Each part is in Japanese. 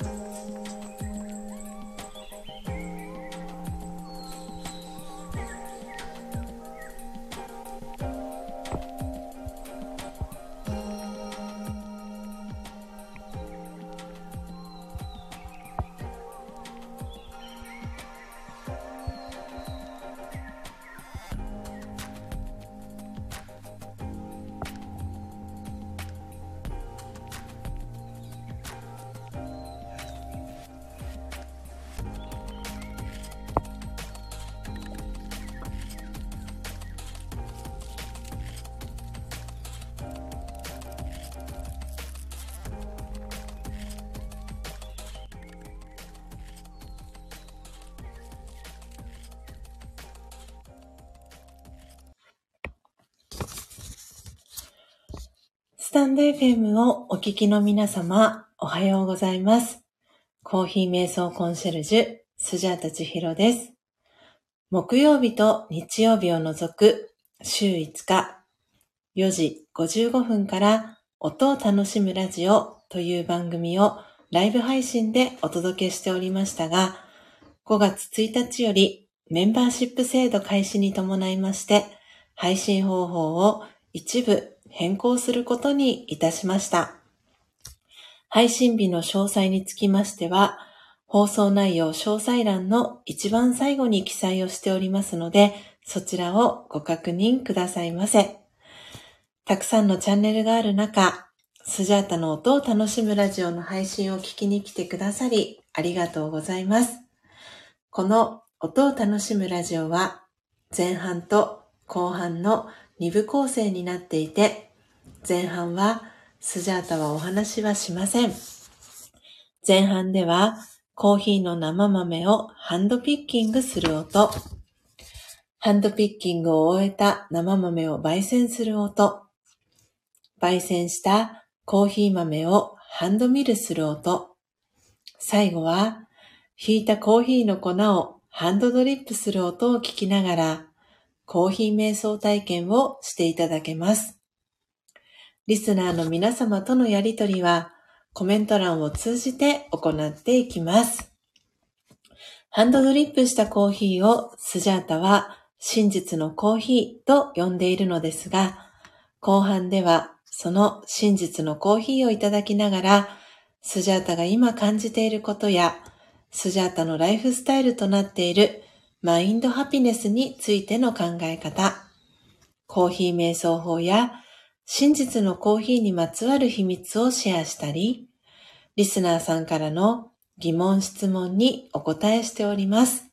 スタンド FM をお聞きの皆様、おはようございます。コーヒー瞑想コンシェルジュ、スジャータチヒロです。木曜日と日曜日を除く週5日、4時55分から音を楽しむラジオという番組をライブ配信でお届けしておりましたが、5月1日よりメンバーシップ制度開始に伴いまして、配信方法を一部変更することにいたしました。配信日の詳細につきましては、放送内容詳細欄の一番最後に記載をしておりますので、そちらをご確認くださいませ。たくさんのチャンネルがある中、スジャータの音を楽しむラジオの配信を聞きに来てくださり、ありがとうございます。この音を楽しむラジオは、前半と後半の2部構成になっていて、前半はスジャータはお話はしません。前半ではコーヒーの生豆をハンドピッキングする音、ハンドピッキングを終えた生豆を焙煎する音、焙煎したコーヒー豆をハンドミルする音、最後はひいたコーヒーの粉をハンドドリップする音を聞きながら、コーヒー瞑想体験をしていただけます。リスナーの皆様とのやりとりはコメント欄を通じて行っていきます。ハンドドリップしたコーヒーをスジャータは真実のコーヒーと呼んでいるのですが、後半ではその真実のコーヒーをいただきながら、スジャータが今感じていることや、スジャータのライフスタイルとなっているマインドハピネスについての考え方、コーヒー瞑想法や真実のコーヒーにまつわる秘密をシェアしたり、リスナーさんからの疑問質問にお答えしております。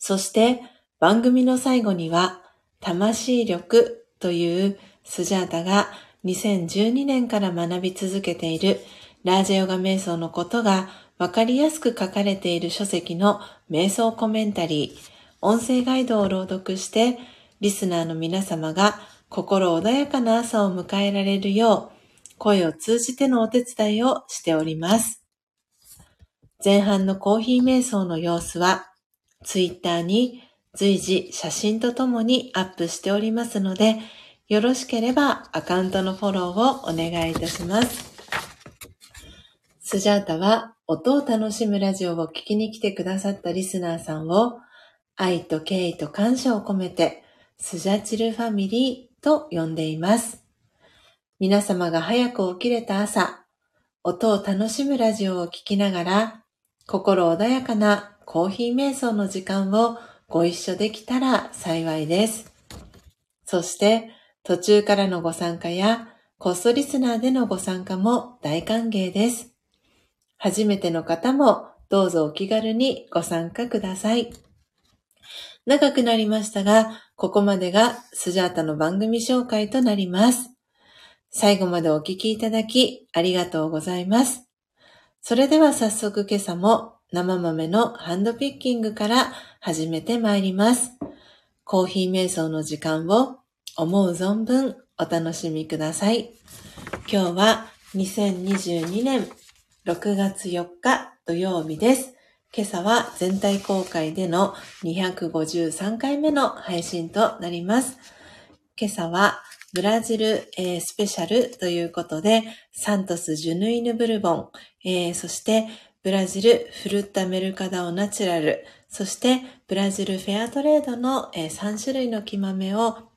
そして番組の最後には、魂力というスジャータが2012年から学び続けているラージェヨガ瞑想のことがわかりやすく書かれている書籍の瞑想コメンタリー、音声ガイドを朗読して、リスナーの皆様が心穏やかな朝を迎えられるよう、声を通じてのお手伝いをしております。前半のコーヒー瞑想の様子は、ツイッターに随時写真とともにアップしておりますので、よろしければアカウントのフォローをお願いいたします。スジャータは音を楽しむラジオを聞きに来てくださったリスナーさんを愛と敬意と感謝を込めてスジャチルファミリーと呼んでいます。皆様が早く起きれた朝、音を楽しむラジオを聞きながら心穏やかなコーヒー瞑想の時間をご一緒できたら幸いです。そして途中からのご参加やコストリスナーでのご参加も大歓迎です。初めての方もどうぞお気軽にご参加ください。長くなりましたが、ここまでがスジャータの番組紹介となります。最後までお聞きいただきありがとうございます。それでは早速今朝も生豆のハンドピッキングから始めてまいります。コーヒー瞑想の時間を思う存分お楽しみください。今日は2022年6月4日土曜日です。今朝は全体公開での253回目の配信となります。今朝はブラジル、えー、スペシャルということで、サントス・ジュヌイヌ・ブルボン、えー、そしてブラジル・フルッタ・メルカダオ・ナチュラル、そしてブラジル・フェアトレードの、えー、3種類の木豆を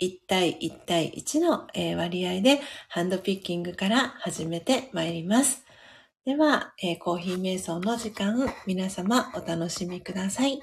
1対1対1の、割合でハンドピッキングから始めてまいります。では、えー、コーヒー瞑想の時間、皆様お楽しみください。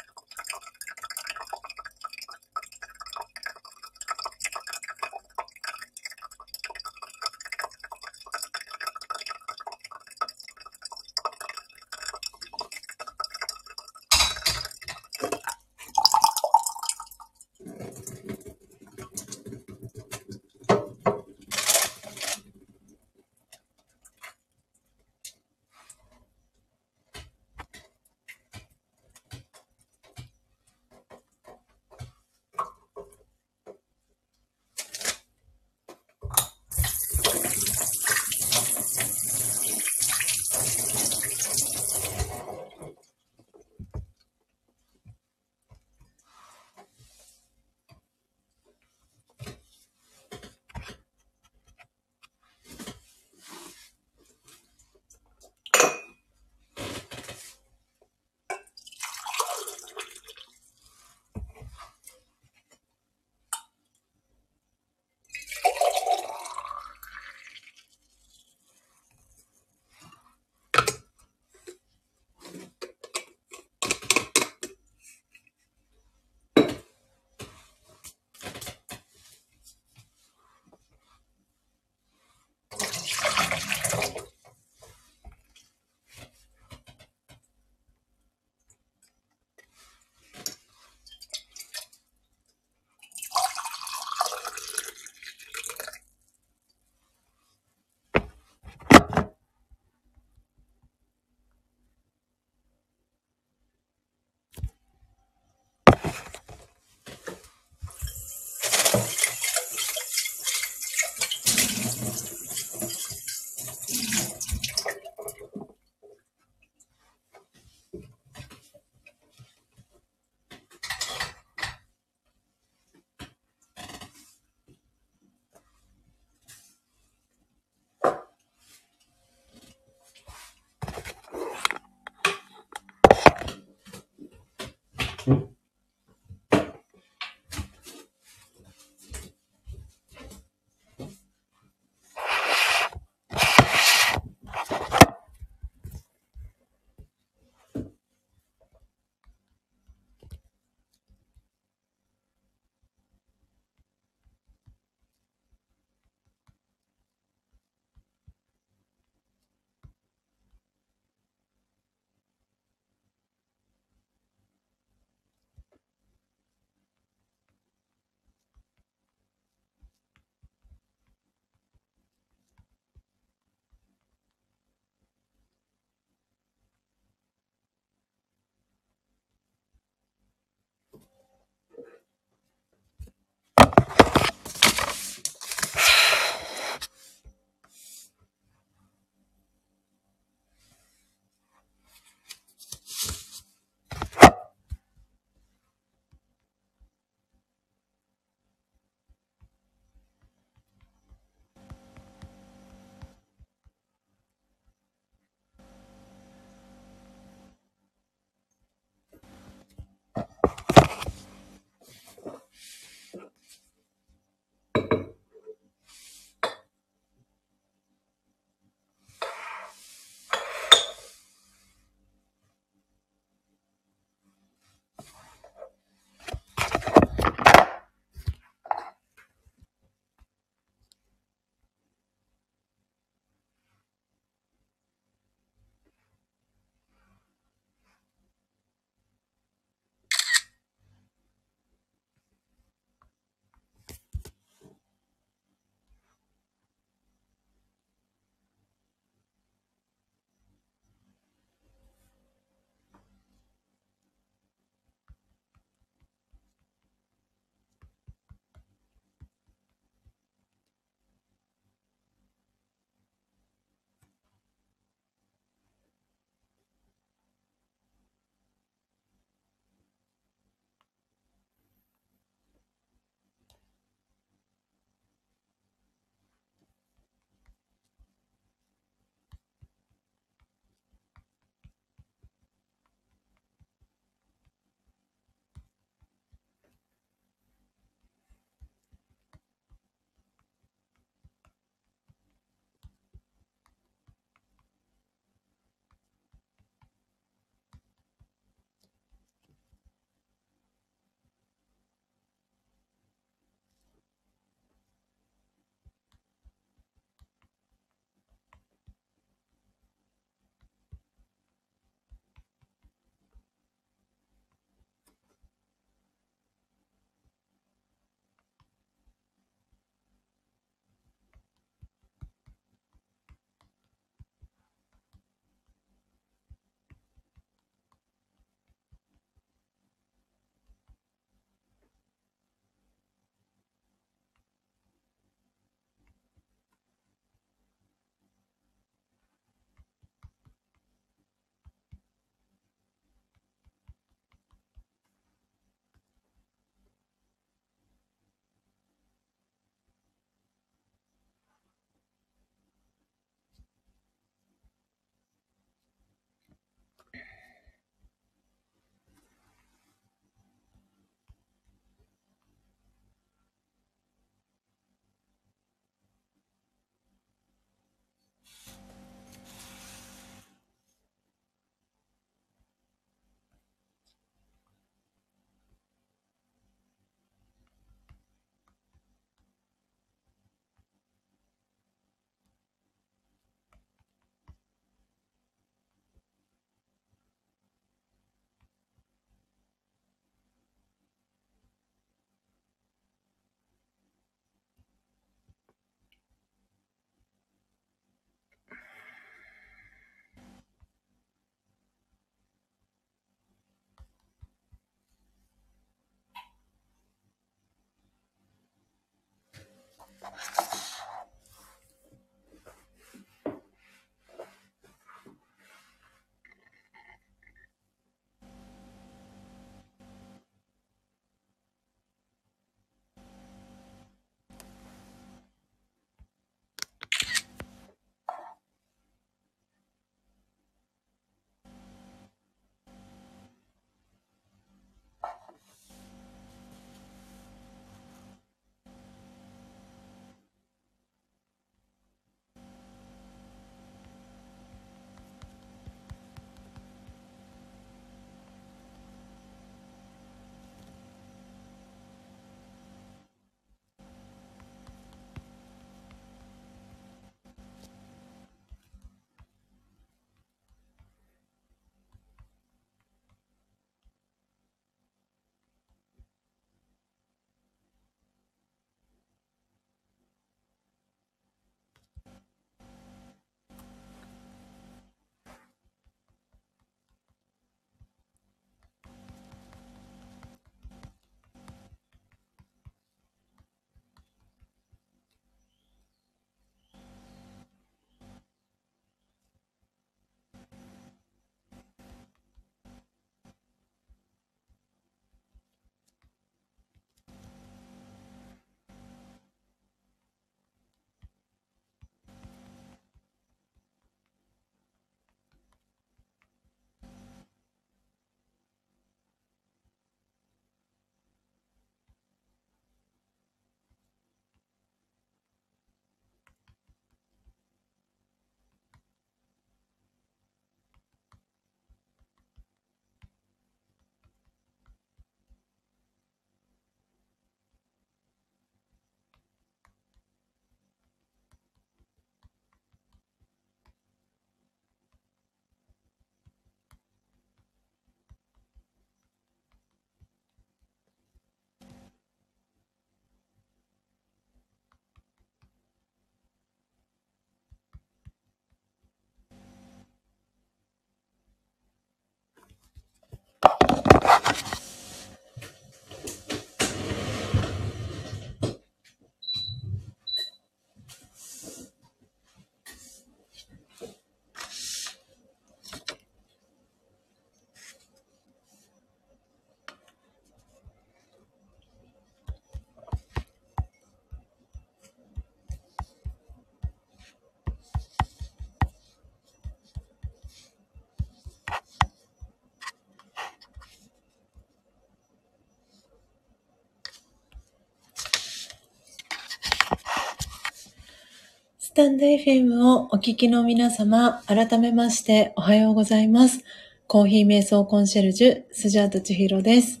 スタンド FM をお聞きの皆様、改めましておはようございます。コーヒー瞑想コンシェルジュ、スジャート千尋です。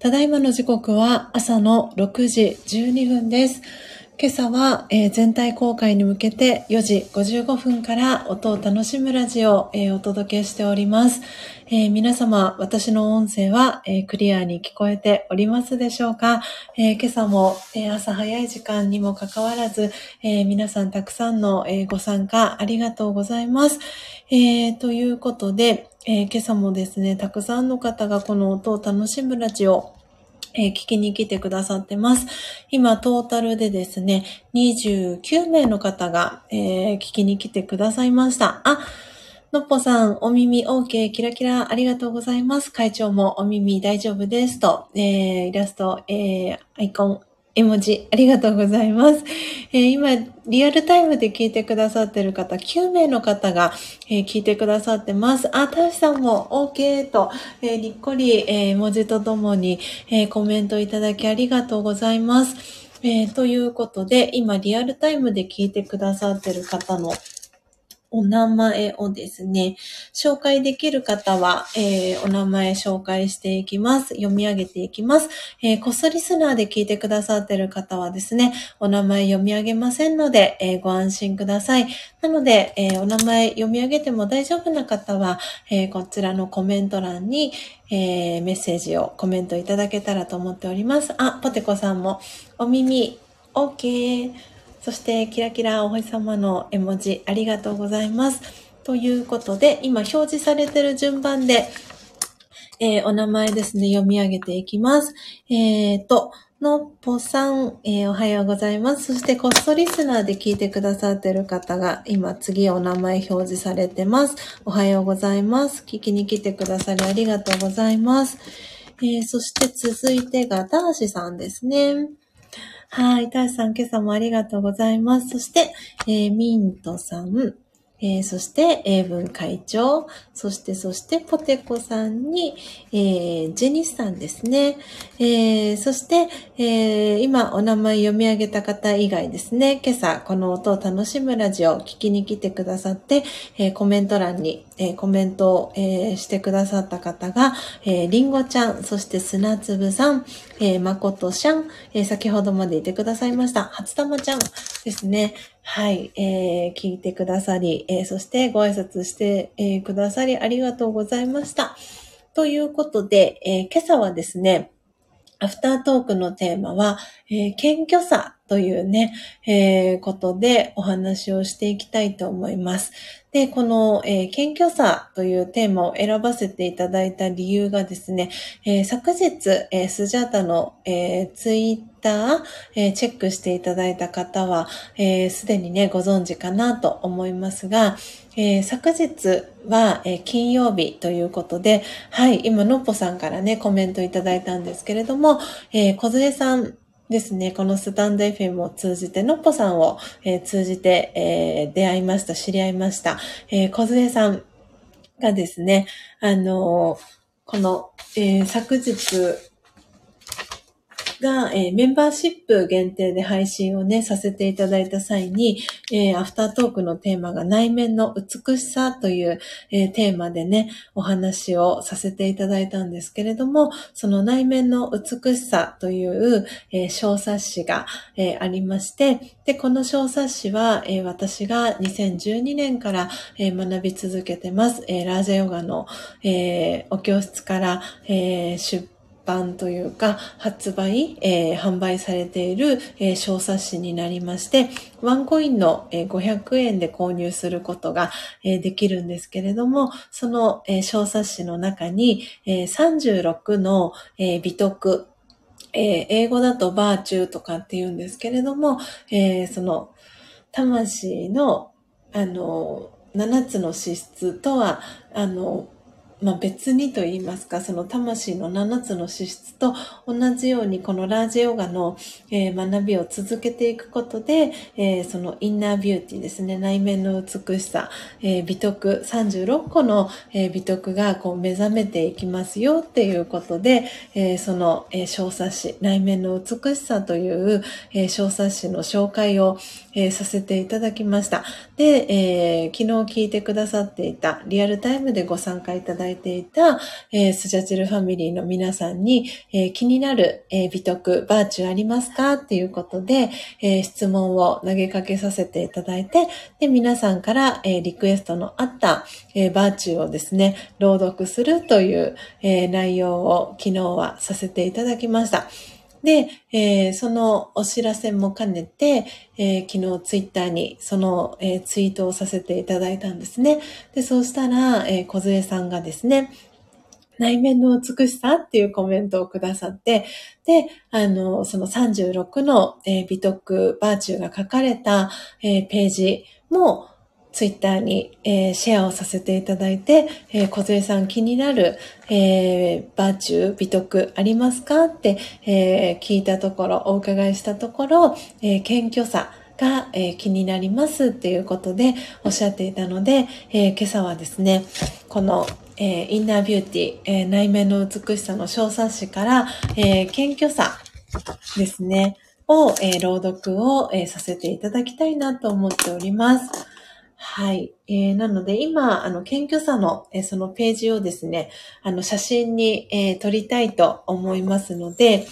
ただいまの時刻は朝の6時12分です。今朝は、えー、全体公開に向けて4時55分から音を楽しむラジオを、えー、お届けしております。えー、皆様、私の音声は、えクリアに聞こえておりますでしょうか、え今朝も、え朝早い時間にもかかわらず、え皆さんたくさんの、えご参加ありがとうございます。えということで、え今朝もですね、たくさんの方がこの音を楽しむラジオえー、聞きに来てくださってます。今、トータルでですね、29名の方が、えー、聞きに来てくださいました。あ、のっぽさん、お耳 OK、キラキラありがとうございます。会長もお耳大丈夫ですと、えー、イラスト、えー、アイコン、絵文字、ありがとうございます。えー、今、リアルタイムで聞いてくださってる方、9名の方が、えー、聞いてくださってます。あ、たしさんも OK と、えー、にっこり、え文字とともに、えコメントいただきありがとうございます。えということで、今、リアルタイムで聞いてくださってる方のお名前をですね、紹介できる方は、えー、お名前紹介していきます。読み上げていきます。えー、コストリスナーで聞いてくださっている方はですね、お名前読み上げませんので、えー、ご安心ください。なので、えお名前読み上げても大丈夫な方は、えこちらのコメント欄に、えメッセージをコメントいただけたらと思っております。あ、ポテコさんも、お耳、OK。そして、キラキラお星様の絵文字ありがとうございます。ということで、今表示されてる順番で、えー、お名前ですね、読み上げていきます。えっ、ー、と、のっぽさん、えー、おはようございます。そして、コストリスナーで聞いてくださってる方が、今、次お名前表示されてます。おはようございます。聞きに来てくださりありがとうございます。え、そして続いてが、ダーシさんですね。はい。タイさん、今朝もありがとうございます。そして、えー、ミントさん、えー、そして、英文会長、そして、そして、ポテコさんに、えー、ジェニスさんですね。えー、そして、えー、今お名前読み上げた方以外ですね、今朝この音を楽しむラジオを聞きに来てくださって、えー、コメント欄に、えー、コメントを、えー、してくださった方が、えー、リンゴちゃん、そして砂粒さん、えー、まことしゃん、えー、先ほどまでいてくださいました、初玉ちゃんですね。はい、えー、聞いてくださり、えー、そしてご挨拶して、えー、くださりありがとうございました。ということで、えー、今朝はですね、アフタートークのテーマは、えー、謙虚さというね、えー、ことでお話をしていきたいと思います。で、この、えー、謙虚さというテーマを選ばせていただいた理由がですね、えー、昨日、えー、スジャータの、えー、ツイッター、えー、チェックしていただいた方は、す、えー、で、にね、ご存知かなと思いますが、えー、昨日は、えー、金曜日ということで、はい、今、のっぽさんからね、コメントいただいたんですけれども、えー、小杖さんですね、このスタンド FM を通じて、のっぽさんを、えー、通じて、えー、出会いました、知り合いました。えー、小杖さんがですね、あのー、この、え、昨日、が、えー、メンバーシップ限定で配信をね、させていただいた際に、えー、アフタートークのテーマが内面の美しさという、えー、テーマでね、お話をさせていただいたんですけれども、その内面の美しさという、え小冊子が、えありまして、で、この小冊子は、え私が2012年から、え学び続けてます。えラージャヨガの、えお教室から、え出版というか、発売、えー、販売されている、えー、小冊子になりまして、ワンコインの、えー、500円で購入することが、えー、できるんですけれども、その、えー、小冊子の中に、えー、36の、えー、美徳、えー、英語だとバーチューとかって言うんですけれども、えー、その、魂の、あの、7つの資質とは、あの、まあ、別にと言いますか、その魂の7つの資質と同じようにこのラージヨガの、えー、学びを続けていくことで、えー、そのインナービューティーですね、内面の美しさ、えー、美徳、36個の、え美徳がこう目覚めていきますよっていうことで、えその、え小冊子、内面の美しさという、え小冊子の紹介を、えさせていただきました。で、え昨日聞いてくださっていた、リアルタイムでご参加いただいていた、えスジャチルファミリーの皆さんに、え気になる、え美徳、バーチューありますか？っていうことで、え質問を投げかけさせていただいて、で、皆さんから、えリクエストのあった、えバーチューをですね、朗読するという、え内容を昨日はさせていただきました。で、えー、そのお知らせも兼ねて、えー、昨日ツイッターにその、えー、ツイートをさせていただいたんですね。で、そうしたら、えー、小杖さんがですね、内面の美しさっていうコメントをくださって、で、あの、その36の、えー、美徳バーチューが書かれた、えー、ページも、ツイッターに、えー、シェアをさせていただいて、えー、小杉さん気になる、えー、バーチュー、美徳ありますかって、えー、聞いたところ、お伺いしたところ、えー、謙虚さが、えー、気になりますっていうことでおっしゃっていたので、えー、今朝はですね、この、えー、インナービューティー、え、内面の美しさの小冊子から、え、謙虚さですね、を、え、朗読を、え、させていただきたいなと思っております。はい。えー、なので、今、あの、謙虚さの、えー、そのページをですね、あの、写真に、えー、撮りたいと思いますので、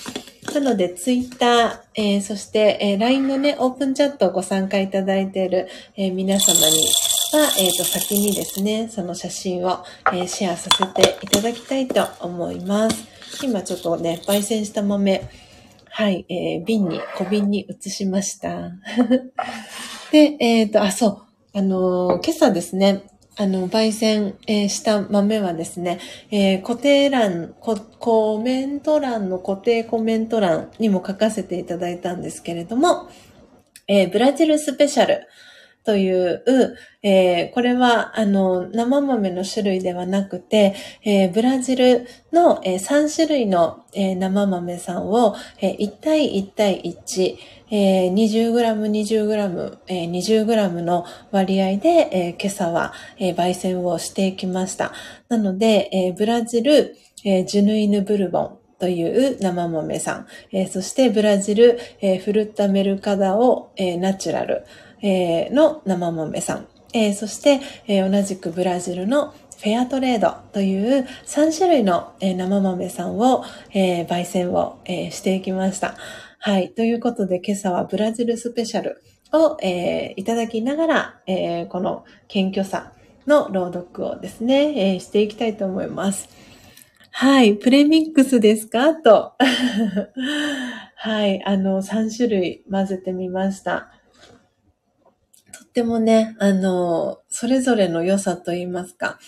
なので、ツイッター、えー、そして、えー、LINE のね、オープンチャットをご参加いただいている、えー、皆様には、えっ、と、先にですね、その写真を、えシェアさせていただきたいと思います。今ちょっとね、焙煎した豆、はい、え瓶に、小瓶に移しました。で、えっ、と、あ、そう。あの、今朝ですね、あの、焙煎、えー、した豆はですね、えー、固定欄コメント欄の固定コメント欄にも書かせていただいたんですけれども、えー、ブラジルスペシャルという、えー、これは、あの、生豆の種類ではなくて、えー、ブラジルの、えー、3種類の、え生豆さんを、え1対1対1、えー、20g、20g、えー、20g の割合で、え、今朝は、え、焙煎をしていきました。なので、え、ブラジル、え、ジュヌイヌブルボンという生豆さん、えー、そしてブラジル、えー、フルッタメルカダオ、えー、ナチュラル、えー、の生豆さん、えー、そして、えー、同じくブラジルのフェアトレードという3種類の、えー、生豆さんを、えー、焙煎を、えー、していきました。はい。ということで、今朝はブラジルスペシャルを、えー、いただきながら、えー、この謙虚さの朗読をですね、えー、していきたいと思います。はい。プレミックスですか？と。はい。あの、3種類混ぜてみました。とってもね、あの、それぞれの良さと言いますか、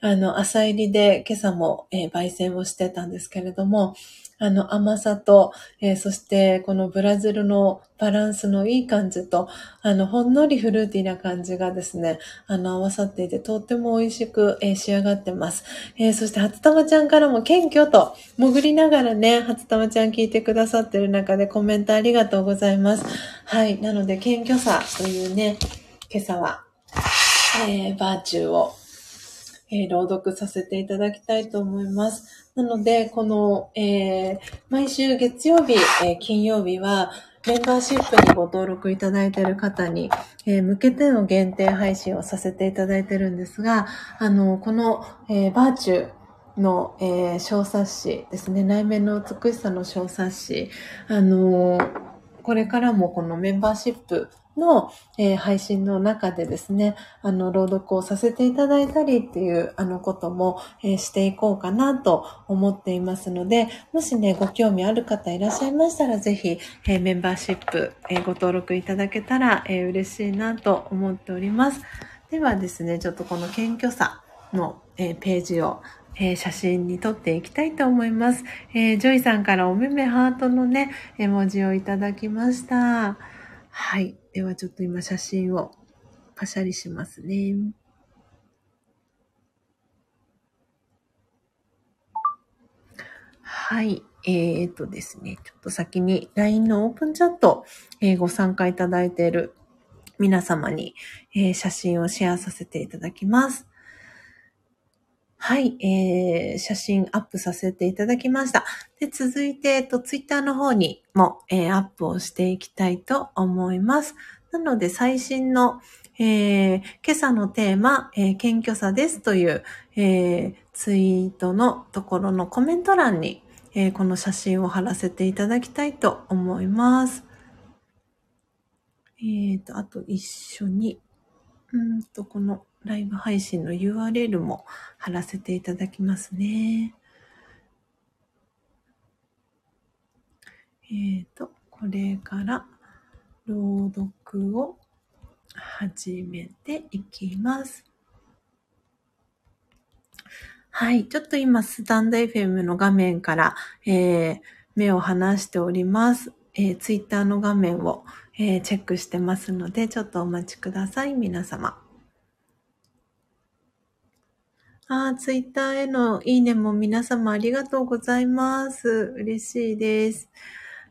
あの、朝入りで今朝も、えー、焙煎をしてたんですけれども、あの甘さと、えー、そしてこのブラジルのバランスのいい感じと、あの、ほんのりフルーティーな感じがですね、あの、合わさっていて、とっても美味しく、えー、仕上がってます。え、そして、初玉ちゃんからも謙虚と、潜りながらね、初玉ちゃん聞いてくださってる中でコメントありがとうございます。はい。なので、謙虚さというね、今朝は、えー、バーチューをえー、朗読させていただきたいと思います。なので、この、えー、毎週月曜日、えー、金曜日は、メンバーシップにご登録いただいている方に、えー、向けての限定配信をさせていただいているんですが、あの、この、えー、バーチューの、えー、小冊子ですね、内面の美しさの小冊子、あのこれからもこのメンバーシップの、えー、配信の中でですね、あの、朗読をさせていただいたりっていう、あの、ことも、えー、していこうかなと思っていますので、もしね、ご興味ある方いらっしゃいましたら、ぜひ、えー、メンバーシップ、えご登録いただけたら、え嬉しいなと思っております。ではですね、ちょっとこの謙虚さの、えページを、えー、写真に撮っていきたいと思います。えー、ジョイさんからおめめハートのね、絵文字をいただきました。はい。ではちょっと今写真をパシャリしますね。はい。えー、っとですね、ちょっと先に LINE のオープンチャット、えー、ご参加いただいている皆様に、えー、写真をシェアさせていただきます。はい、えー、写真アップさせていただきました。で、続いて、えっと、ツイッターの方にも、えー、アップをしていきたいと思います。なので、最新の、えー、今朝のテーマ、えー、謙虚さですという、えー、ツイートのところのコメント欄に、えー、この写真を貼らせていただきたいと思います。えーと、あと一緒に、うんと、このライブ配信の URL も貼らせていただきますね。えーと、これから朗読を始めていきます。はい。ちょっと今、スタンド FM の画面から、えー、目を離しております。えー、ツイッターの画面を、えー、チェックしてますので、ちょっとお待ちください、皆様。あ、あ、ツイッターへのいいねも皆様ありがとうございます。嬉しいです。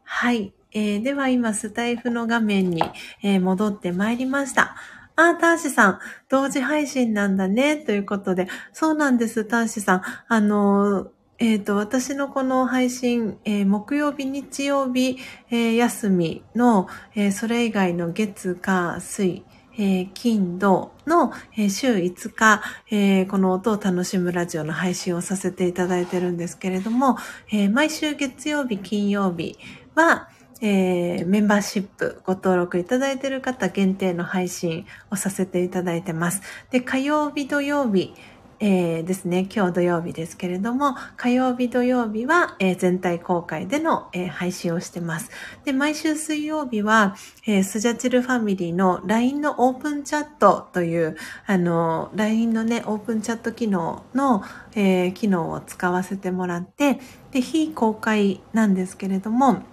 はい。えー、では今、スタイフの画面に、えー、戻ってまいりました。あ、ターシさん、同時配信なんだね、ということで。そうなんです、ターシさん。あのーえっ、ー、と、私のこの配信、えー、木曜日、日曜日、えー、休みの、えそれ以外の月、火、水、えー、金土の、えー、週5日、えー、この音を楽しむラジオの配信をさせていただいてるんですけれども、えー、毎週月曜日、金曜日は、えー、メンバーシップご登録いただいている方限定の配信をさせていただいてます。で、火曜日、土曜日、えー、ですね、今日土曜日ですけれども、火曜日土曜日は、えー、全体公開での、えー、配信をしてます。で、毎週水曜日は、えスジャチルファミリーの LINE のオープンチャットという、あの、LINE のね、オープンチャット機能の、え機能を使わせてもらって、で、非公開なんですけれども、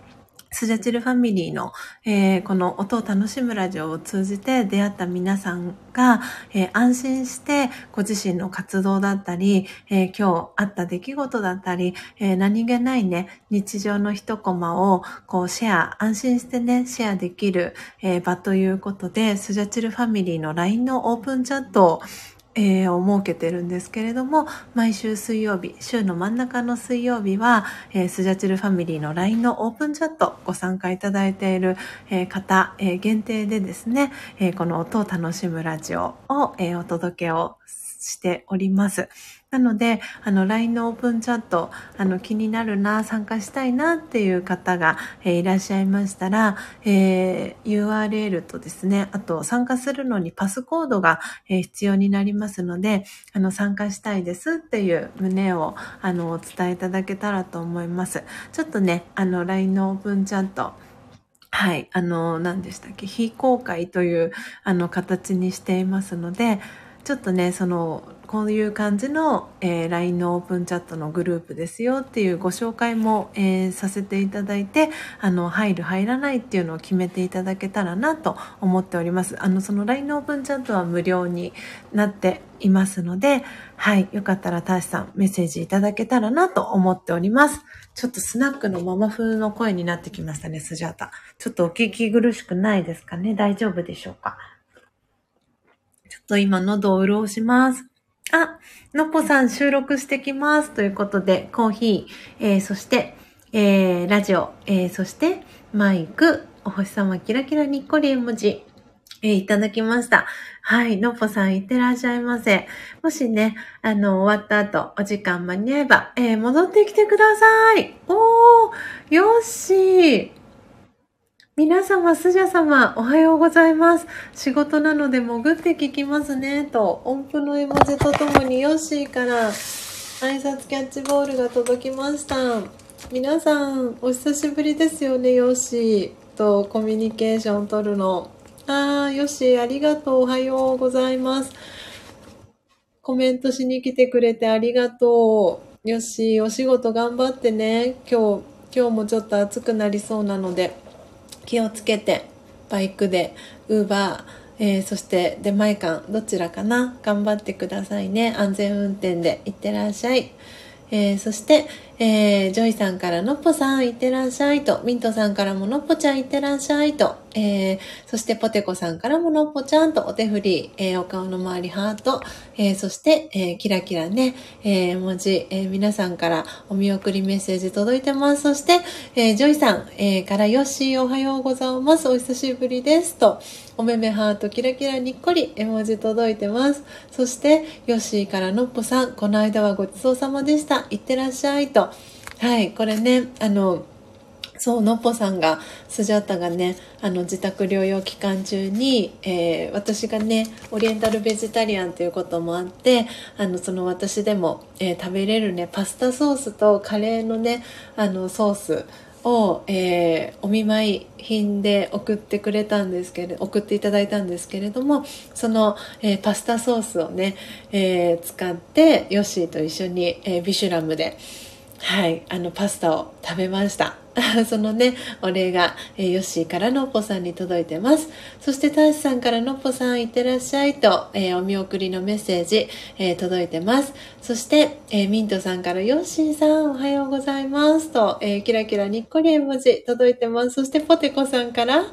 スジャチルファミリーの、えー、この音を楽しむラジオを通じて出会った皆さんが、えー、安心してご自身の活動だったり、えー、今日あった出来事だったり、え何気ないね、日常の一コマをこうシェア、安心してね、シェアできる、え場ということで、スジャチルファミリーの LINE のオープンチャットをえー、を設けてるんですけれども、毎週水曜日、週の真ん中の水曜日は、えー、スジャチルファミリーの LINE のオープンチャットご参加いただいている、えー、方、えー、限定でですね、えー、この音を楽しむラジオを、えー、お届けをしております。なので、あの、LINE のオープンチャット、あの、気になるな、参加したいなっていう方が、えー、いらっしゃいましたら、えー、URL とですね、あと参加するのにパスコードが、えー、必要になりますので、あの、参加したいですっていう旨を、あの、お伝えいただけたらと思います。ちょっとね、あの、LINE のオープンチャット、はい。あの、何でしたっけ非公開という、あの、形にしていますので、ちょっとね、その、こういう感じの、えー、LINE のオープンチャットのグループですよっていうご紹介も、えー、させていただいて、あの、入る入らないっていうのを決めていただけたらなと思っております。あの、その LINE のオープンチャットは無料になっていますので、はい、よかったらタシさんメッセージいただけたらなと思っております。ちょっとスナックのママ風の声になってきましたね、スジャータ。ちょっとお聞き苦しくないですかね？大丈夫でしょうか？ちょっと今喉を潤します？あ、のっぽさん収録してきます。ということで、コーヒー、えー、そして、えー、ラジオ、えー、そして、マイク、お星様キラキラにっこり絵文字、えー、いただきました。はい。のぽさん、いってらっしゃいませ。もしね、あの、終わった後、お時間間に合えば、えー、戻ってきてください。おー、よっしー。皆様、スジャ様、おはようございます。仕事なので潜って聞きますね。と、音符の絵文字とともにヨッシーから挨拶キャッチボールが届きました。皆さん、お久しぶりですよね、ヨッシーとコミュニケーション取るの。あー、ヨッシー、ありがとう。おはようございます。コメントしに来てくれてありがとう。ヨッシー、お仕事頑張ってね。今日、今日もちょっと暑くなりそうなので。気をつけてバイクでウーバー、え、そして出前館どちらかな？頑張ってくださいね。安全運転でいってらっしゃい。えー、そして、えー、ジョイさんからのっぽさんいってらっしゃいと、ミントさんからものっぽちゃんいってらっしゃいと、えー、そしてポテコさんからものっぽちゃんとお手振り、えー、お顔の周りハート、えー、そして、えー、キラキラね、えー、文字、えー、皆さんからお見送りメッセージ届いてます。そして、えー、ジョイさん、えー、からヨッシーおはようございます。お久しぶりですと、おめめハートキラキラにっこり絵文字届いてます。そして、ヨッシーからのっぽさん、この間はごちそうさまでした。いってらっしゃいと。はい、これね、あの、そう、のっぽさんが、スジャータがね、あの、自宅療養期間中に、えー、私がね、オリエンタルベジタリアンということもあって、あの、その私でも、えー、食べれるね、パスタソースとカレーのね、あの、ソース、を、えー、お見舞い品で送ってくれたんですけれど、送っていただいたんですけれども、その、えー、パスタソースをね、えー、使って、ヨッシーと一緒に、えビシュラムで、はい、あの、パスタを食べました。そのね、お礼が、えー、ヨッシーからのっぽさんに届いてます。そして、ターシさんからのっぽさんいってらっしゃいと、えー、お見送りのメッセージ、えー、届いてます。そして、えー、ミントさんからヨッシーさんおはようございますと、えー、キラキラにっこり絵文字届いてます。そして、ポテコさんから、わ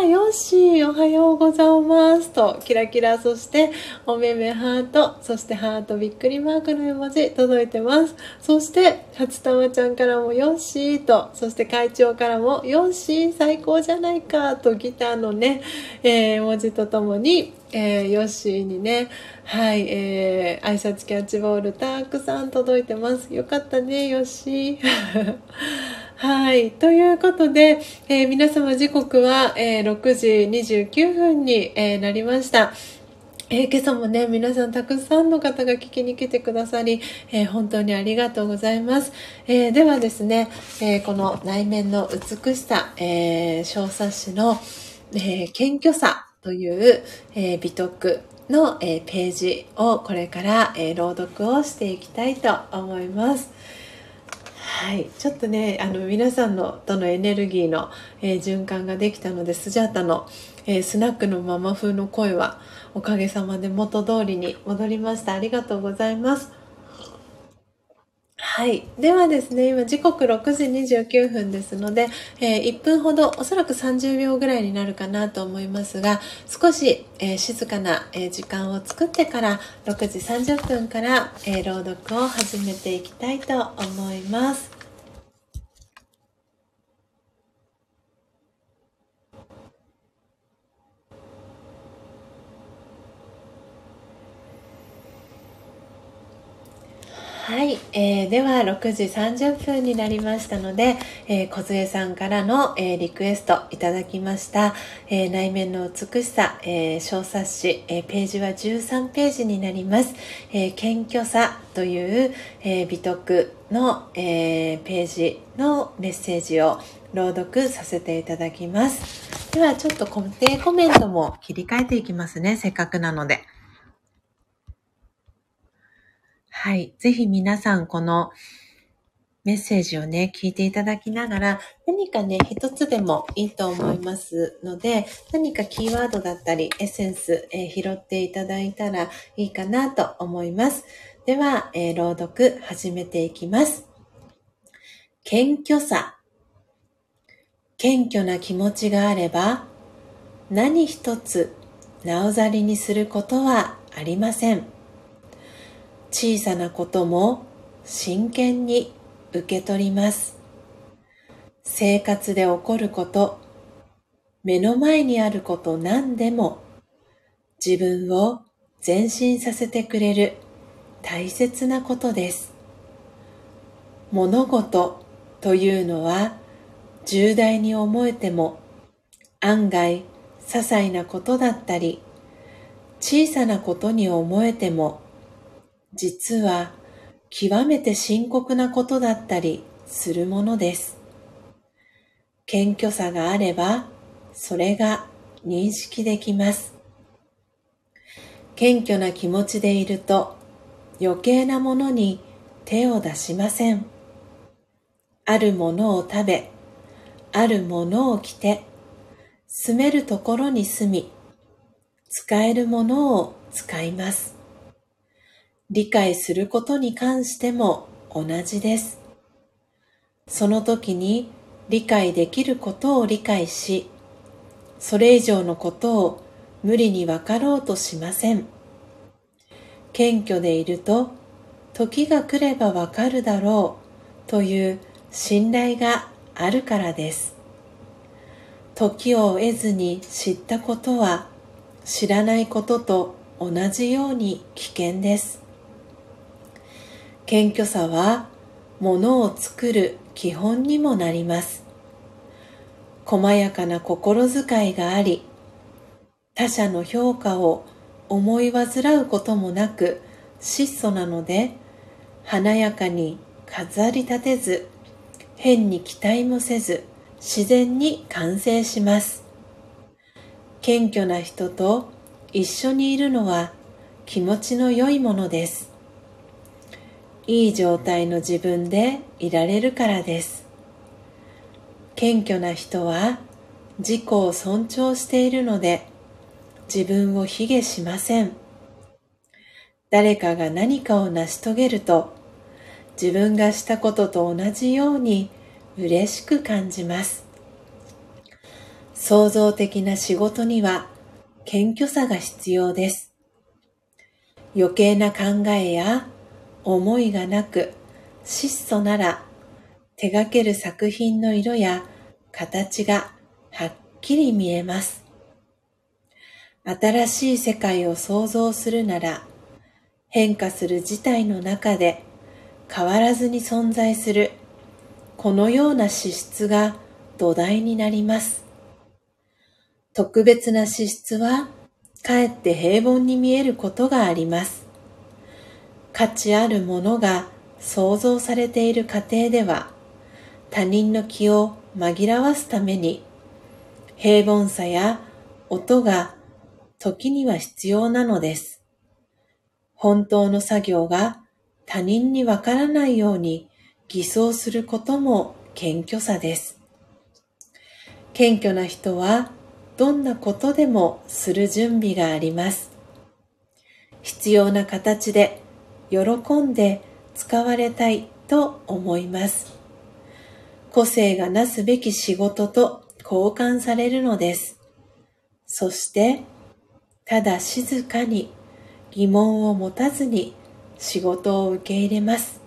あ、ヨッシーおはようございますと、キラキラ、そして、おめめハート、そしてハートびっくりマークの絵文字届いてます。そして、初玉ちゃんからもヨッシーと、そして会長からも、よし、最高じゃないか、とギターのね、えー、文字とともに、えー、ヨッシーにね、はい、えー、挨拶キャッチボールたくさん届いてます。よかったね、ヨッシー。はい。ということで、えー、皆様時刻は、えー、6時29分に、えー、なりました。えー、今朝もね、皆さんたくさんの方が聞きに来てくださり、えー、本当にありがとうございます。えー、ではですね、えこの内面の美しさ、え小冊子の、え謙虚さという、え美徳の、えページをこれから、え朗読をしていきたいと思います。はい、ちょっとねあの皆さんのとのエネルギーの、え循環ができたのでスジャータの、えスナックのママ風の声はおかげさまで元通りに戻りました。ありがとうございます。はい。ではですね、今時刻6時29分ですので、えー、1分ほど、おそらく30秒ぐらいになるかなと思いますが、少し、えー、静かな、え、時間を作ってから6時30分から、え朗読を始めていきたいと思います。はい、えー、では6時30分になりましたので、えー、小杖さんからの、えー、リクエストいただきました、えー、内面の美しさ、え、小冊子、え、ページは13ページになります、え、謙虚さという、え、美徳の、え、ページのメッセージを朗読させていただきます。ではちょっと固定コメントも切り替えていきますね。せっかくなので。はい。ぜひ皆さん、このメッセージをね、聞いていただきながら、何かね、一つでもいいと思いますので、何かキーワードだったり、エッセンス、えー、拾っていただいたらいいかなと思います。では、えー、朗読始めていきます。謙虚さ。謙虚な気持ちがあれば、何一つ、なおざりにすることはありません。小さなことも真剣に受け取ります。生活で起こること、目の前にあること何でも自分を前進させてくれる大切なことです。物事というのは重大に思えても案外些細なことだったり小さなことに思えても実は極めて深刻なことだったりするものです。謙虚さがあれば、それが認識できます。謙虚な気持ちでいると余計なものに手を出しません。あるものを食べ、あるものを着て、住めるところに住み、使えるものを使います。理解することに関しても同じです。その時に理解できることを理解し、それ以上のことを無理に分かろうとしません。謙虚でいると、時が来れば分かるだろうという信頼があるからです。時を得ずに知ったことは知らないことと同じように危険です。謙虚さは物を作る基本にもなります。細やかな心遣いがあり、他者の評価を思い煩うこともなく質素なので、華やかに飾り立てず、変に期待もせず、自然に完成します。謙虚な人と一緒にいるのは気持ちの良いものです。いい状態の自分でいられるからです。謙虚な人は自己を尊重しているので自分を卑下しません。誰かが何かを成し遂げると自分がしたことと同じように嬉しく感じます。創造的な仕事には謙虚さが必要です。余計な考えや思いがなく質素なら手掛ける作品の色や形がはっきり見えます。新しい世界を創造するなら変化する事態の中で変わらずに存在するこのような資質が土台になります。特別な資質は、かえって平凡に見えることがあります。価値あるものが創造されている過程では、他人の気を紛らわすために、平凡さや音が時には必要なのです。本当の作業が他人にわからないように偽装することも謙虚さです。謙虚な人はどんなことでもする準備があります。必要な形で喜んで使われたいと思います。個性がなすべき仕事と交換されるのです。そして、ただ静かに疑問を持たずに仕事を受け入れます。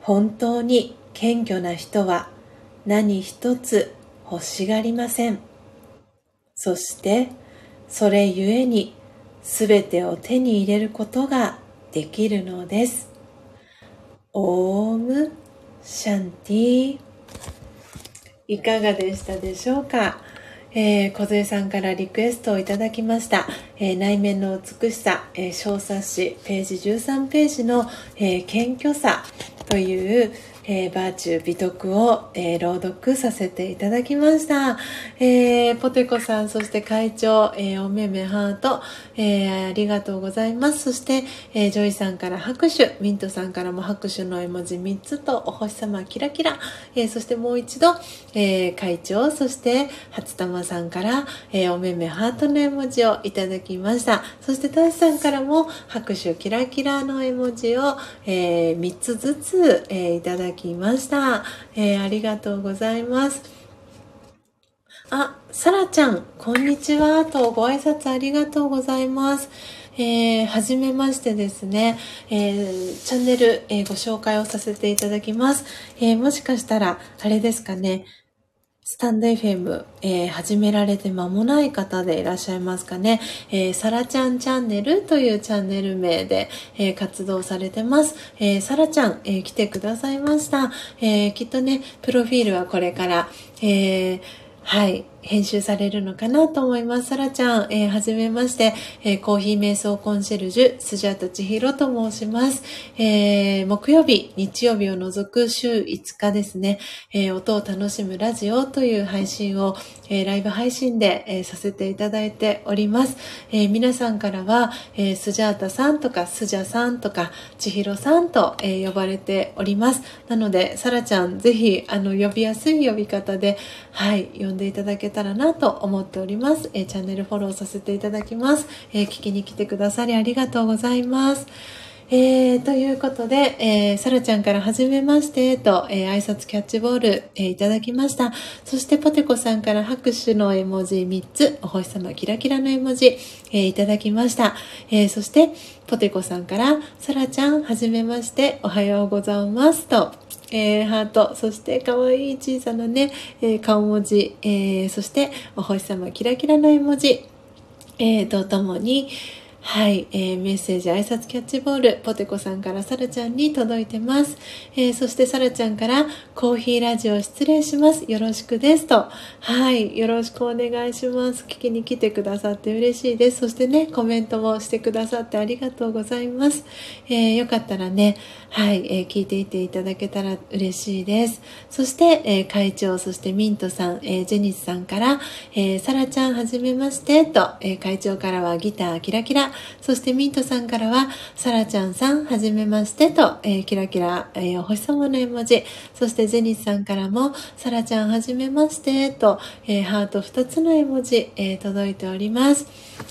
本当に謙虚な人は何一つ欲しがりません。そしてそれゆえにすべてを手に入れることができるのです。オームシャンティいかがでしたでしょうか？えー、小杉さんからリクエストをいただきました。えー、内面の美しさ、えー、小冊子、ページ13ページの、えー、謙虚さという、えー、バーチュー美徳を、えー、朗読させていただきました。えー、ポテコさん、そして会長、えおめめハート、えありがとうございます。そして、えジョイさんから拍手、ミントさんからも拍手の絵文字3つと、お星様キラキラ、えそしてもう一度、え会長、そして初玉さんから、えおめめハートの絵文字をいただきました。そしてタシさんからも拍手キラキラの絵文字を、え3つずつ、えいただききました。えー、ありがとうございます。あ、さらちゃん、こんにちは、とご挨拶ありがとうございます。えー、はじめましてですね、えー、チャンネル、えー、ご紹介をさせていただきます。えー、もしかしたら、あれですかね、スタンド FM、えー、始められて間もない方でいらっしゃいますかね。えー、サラちゃんチャンネルというチャンネル名で、えー、活動されてます。えー、サラちゃん、えー、来てくださいました。えー、きっとね、プロフィールはこれから、えー、はい、編集されるのかなと思います。さらちゃん、えー、はじめまして、えー、コーヒー瞑想コンシェルジュ、スジャータチヒロと申します。えー、木曜日、日曜日を除く週5日ですね、えー、音を楽しむラジオという配信を、えー、ライブ配信で、えー、させていただいております。えー、皆さんからは、えー、スジャータさんとか、スジャさんとか、チヒロさんと、えー、呼ばれております。なので、さらちゃん、ぜひ、あの、呼びやすい呼び方で、はい、呼んでいただけたらなと思っております。えー、チャンネルフォローさせていただきます。えー、聞きに来てくださりありがとうございます。えー、ということで、えー、さらちゃんからはじめましてと、えー、挨拶キャッチボール、えー、いただきました。そしてポテコさんから拍手の絵文字3つ、お星様キラキラの絵文字、えー、いただきました。えー、そして、ポテコさんから、さらちゃんはじめまして、おはようございますと、えー、ハート、そして可愛い小さなね、えー、顔文字、えー、そしてお星様キラキラの絵文字、えー、とともに、はい、えー、メッセージ、挨拶キャッチボール、ポテコさんからサラちゃんに届いてます。えー、そしてサラちゃんから、コーヒーラジオ失礼します。よろしくです。と。はい、よろしくお願いします。聞きに来てくださって嬉しいです。そしてね、コメントもしてくださってありがとうございます。えー、よかったらね、はい、えー、聞いていていただけたら嬉しいです。そして、えー、会長、そしてミントさん、えー、ジェニスさんから、えー、サラちゃんはじめまして、と、えー、会長からはギターキラキラ、そしてミントさんからは、サラちゃんさん、はじめましてと、えー、キラキラ、えー、お星様の絵文字。そしてゼニスさんからも、サラちゃんはじめましてと、えー、ハート2つの絵文字、え、届いております。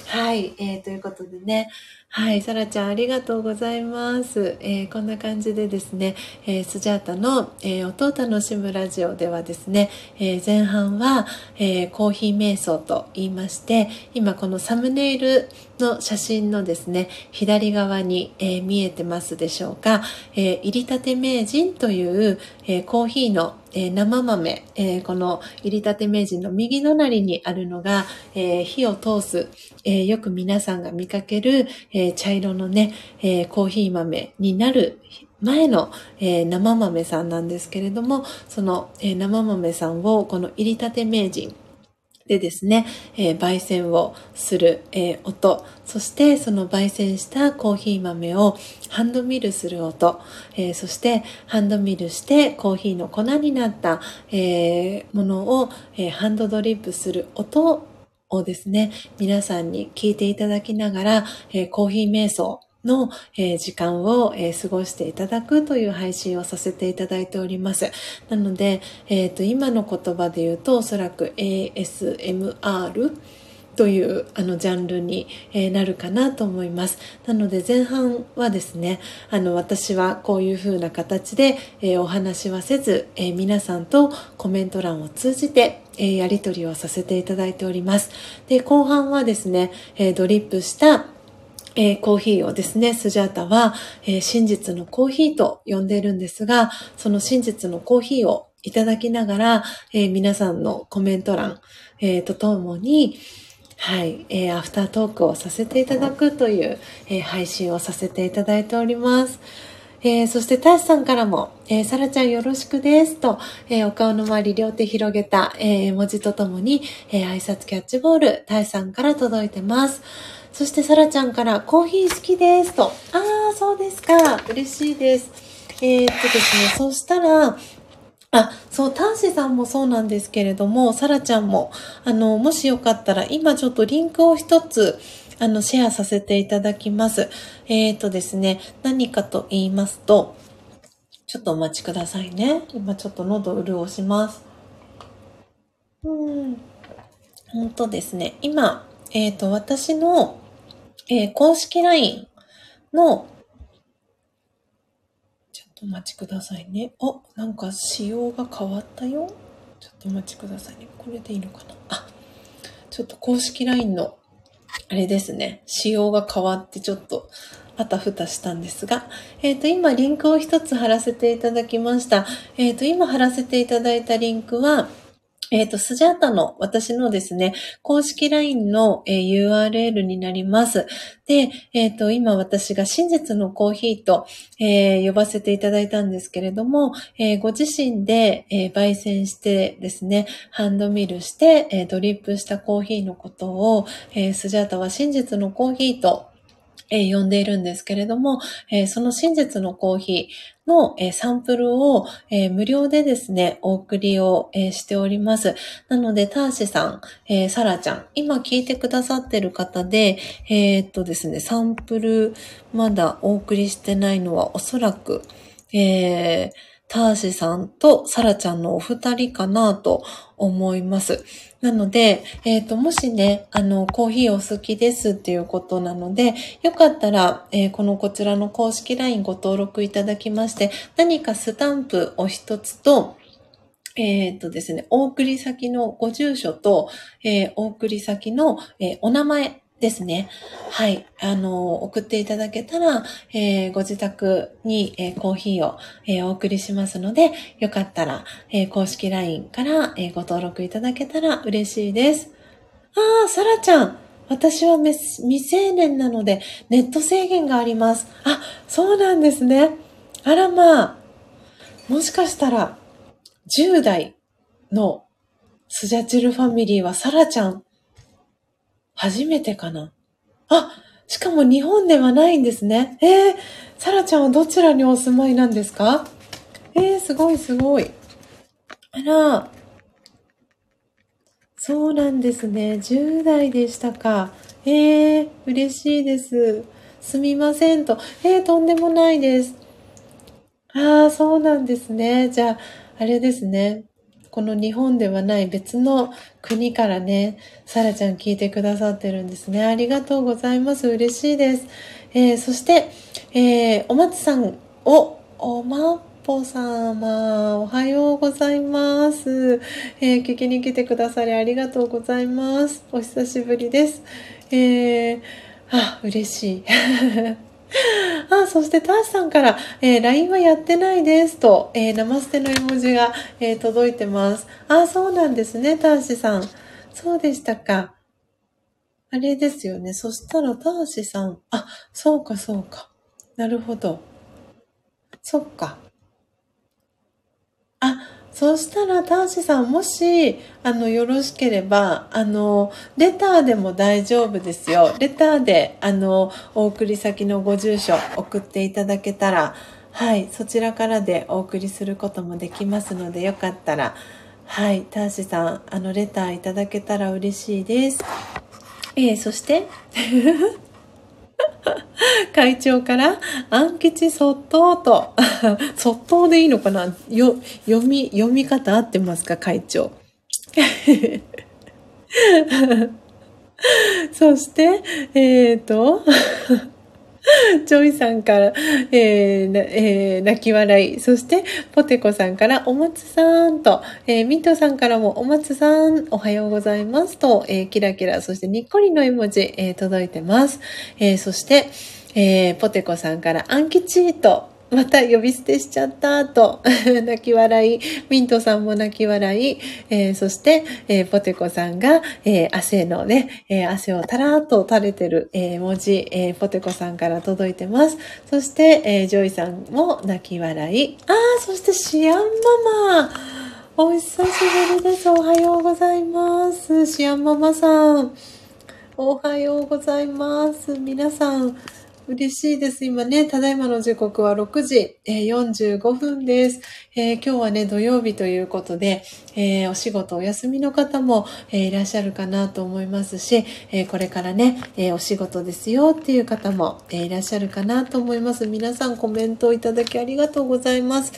はい、え、ということでね、はい、サラちゃんありがとうございます。えー、こんな感じでですね、えー、スジャータの、えー、音を楽しむラジオではですね、え前半は、えコーヒー瞑想と言いまして、今このサムネイルの写真のですね、左側に、え見えてますでしょうか、え入りたて名人という、えコーヒーのえー、生豆、えー、この入りたて名人の右隣にあるのが、えー、火を通す、えよく皆さんが見かける、え茶色のね、えコーヒー豆になる前の、え生豆さんなんですけれども、その、え生豆さんをこの入りたて名人、でですね、えー、焙煎をする、えー、音、そしてその焙煎したコーヒー豆をハンドミルする音、えー、そしてハンドミルしてコーヒーの粉になった、えものを、えハンドドリップする音をですね、皆さんに聞いていただきながら、えコーヒー瞑想、の、え、時間を、え、過ごしていただくという配信をさせていただいております。なので、えっ、ー、と、今の言葉で言うと、おそらく ASMR というあのジャンルに、え、なるかなと思います。なので前半はですね、あの私はこういう風な形で、え、お話はせず、え、皆さんとコメント欄を通じて、えやり取りをさせていただいております。で、後半はですね、えドリップしたえー、コーヒーをですね、スジャータは、えー、真実のコーヒーと呼んでいるんですが、その真実のコーヒーをいただきながら、えー、皆さんのコメント欄、えとともに、はい、えアフタートークをさせていただくという、え配信をさせていただいております。えー、そして、タシさんからも、えー、サラちゃんよろしくですと、えー、お顔の周り両手広げた、え文字とともに、え挨拶キャッチボール、タシさんから届いてます。そしてさらちゃんからコーヒー好きですと。ああ、そうですか。嬉しいです。えー、っとですね、そしたら、あ、そう、タンシさんもそうなんですけれども、サラちゃんも、あの、もしよかったら、今ちょっとリンクを一つ、あの、シェアさせていただきます。えー、っとですね、何かと言いますと、ちょっとお待ちくださいね。今ちょっと喉潤します。うん。ほんとですね。今、えっ、ー、と、私のえー、公式 LINE の、ちょっとお待ちくださいね。お、なんか仕様が変わったよ。ちょっとお待ちくださいね。これでいいのかなあ、ちょっと公式 LINE の、あれですね。仕様が変わってちょっと、あたふたしたんですが、えっ、ー、と、今リンクを一つ貼らせていただきました。えっ、ー、と、今貼らせていただいたリンクは、えっ、ー、と、スジャータの私のですね、公式 LINE の、えー、URL になります。で、えっ、ー、と、今私が真実のコーヒーと、えー、呼ばせていただいたんですけれども、え、ご自身で、え、焙煎してですね、ハンドミルして、え、ドリップしたコーヒーのことを、え、スジャータは真実のコーヒーとえー、呼んでいるんですけれども、え、その真実のコーヒーの、え、サンプルを、え無料でですね、お送りを、えしております。なので、ターシさん、えサラちゃん、今聞いてくださってる方で、えっとですね、サンプルまだお送りしてないのはおそらく、えーターシさんとサラちゃんのお二人かなと思います。なので、えっ、ー、と、もしね、あの、コーヒーお好きですっていうことなので、よかったら、えー、このこちらの公式 LINE ご登録いただきまして、何かスタンプを一つと、えっ、ー、とですね、お送り先のご住所と、えー、お送り先の、えー、お名前ですね。はい。あの、送っていただけたら、えー、ご自宅に、えー、コーヒーを、えー、お送りしますので、よかったら、え公式 LINE から、えご登録いただけたら嬉しいです。ああ、サラちゃん。私は未成年なので、ネット制限があります。あ、そうなんですね。あらまあ。もしかしたら、10代のスジャチルファミリーはサラちゃん、初めてかな。あ、しかも日本ではないんですね。えー、サラちゃんはどちらにお住まいなんですか？えー、すごいすごい。あら、そうなんですね。10代でしたか。えー、嬉しいです。すみませんと。えー、とんでもないです。ああ、そうなんですね。じゃあ、あれですね。この日本ではない別の国からね、サラちゃん聞いてくださってるんですね。ありがとうございます。嬉しいです。えー、そして、えー、お松さんを、おまっぽ様、おはようございます。えー、聞きに来てくださりありがとうございます。お久しぶりです。えー、あ、嬉しい。あ、そしてターシさんから、えー、LINE はやってないですと、えー、ナマステの絵文字が、えー、届いてます。あ、そうなんですね、ターシさん。そうでしたか。あれですよね。そしたらターシさん。あ、そうか、そうか。なるほど。そっか。あ、そしたら、ターシさん、もし、あの、よろしければ、あの、レターでも大丈夫ですよ。レターで、あの、お送り先のご住所送っていただけたら、はい、そちらからでお送りすることもできますので、よかったら、はい、ターシさん、あの、レターいただけたら嬉しいです。えー、そして、会長から、暗吉そっとうと、そっとうでいいのかな？よ、読み、読み方合ってますか？会長。そして、えっ、ー、と、ジョイさんから、えーえー、泣き笑い。そして、ポテコさんから、お松さんと、えー、ミントさんからも、お松さん、おはようございますと、えー、キラキラ、そしてにっこりの絵文字、えー、届いてます。えー、そして、えー、ポテコさんから、アンキチート、また呼び捨てしちゃったと 泣き笑いミントさんも泣き笑い、えー、そして、えー、ポテコさんが、えー、汗のね、え汗をたらーっと垂れてる、え文字、えポテコさんから届いてますそして、えジョイさんも泣き笑いあーそしてシアンママお久しぶりです。おはようございます。シアンママさん。おはようございます。皆さん、嬉しいです。今ね、ただいまの時刻は6時、えー、45分です、えー、今日はね、土曜日ということで、えー、お仕事お休みの方も、えいらっしゃるかなと思いますし、えこれからね、えお仕事ですよっていう方も、えいらっしゃるかなと思います。皆さんコメントをいただきありがとうございます。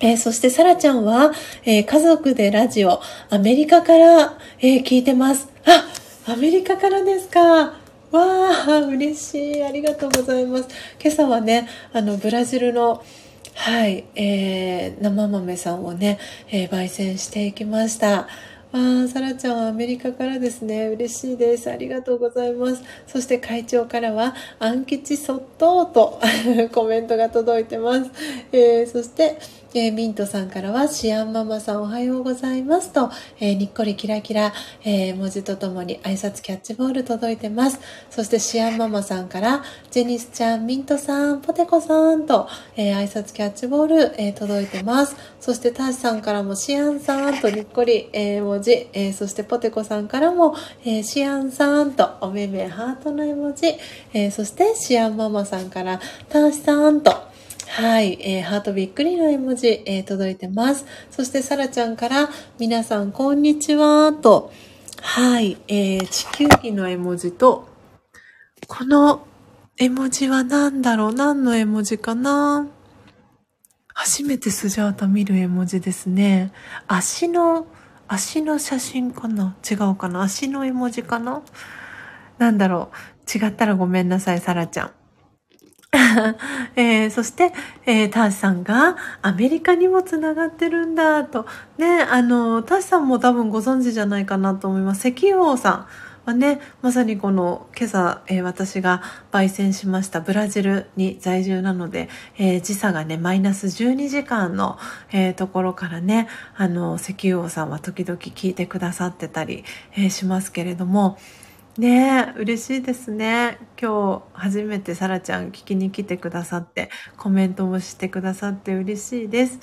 えー、そして、サラちゃんは、え、家族でラジオ、アメリカから、え、聞いてます。あ、アメリカからですか。わあ、嬉しい。ありがとうございます。今朝はね、あの、ブラジルの、はい、えー、生豆さんをね、えー、焙煎していきました。ああ、サラちゃんはアメリカからですね。嬉しいです。ありがとうございます。そして会長からは、アン吉そっとと コメントが届いてます。えー、そして、えー、ミントさんからは、シアンママさんおはようございますと、えー、にっこりキラキラ、えー、文字とともに挨拶キャッチボール届いてます。そしてシアンママさんから、ジェニスちゃん、ミントさん、ポテコさんと、え挨拶キャッチボール、え届いてます。そしてタシさんからもシアンさんとにっこり、え文字、えそしてポテコさんからも、えシアンさんとおめめハートの絵文字、えそしてシアンママさんからタシさんと、はい、えー、ハートびっくりの絵文字、えー、届いてます。そして、さらちゃんから、皆さん、こんにちは、と、はい、えー、地球儀の絵文字と、この絵文字は何だろう何の絵文字かな。初めてスジャータ見る絵文字ですね。足の、足の写真かな。違うかな。足の絵文字かな。なんだろう。違ったらごめんなさい、サラちゃん。えー、そして、えー、ターシさんがアメリカにもつながってるんだと。ね、あの、ターシさんも多分ご存知じゃないかなと思います。石油王さん。はね、まさにこの今朝、えー、私が焙煎しましたブラジルに在住なので、えー、時差がね、マイナス12時間の、えー、ところからね、あの、石油王さんは時々聞いてくださってたり、えしますけれども、ねえ、嬉しいですね。今日初めてさらちゃん聞きに来てくださって、コメントもしてくださって嬉しいです。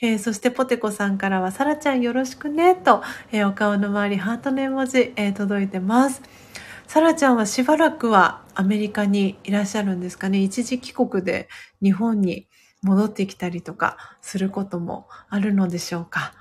えー、そしてポテコさんからは、さらちゃんよろしくね、と、えー、お顔の周りハートの絵文字、えー、届いてます。さらちゃんはしばらくはアメリカにいらっしゃるんですかね。一時帰国で日本に戻ってきたりとかすることもあるのでしょうか。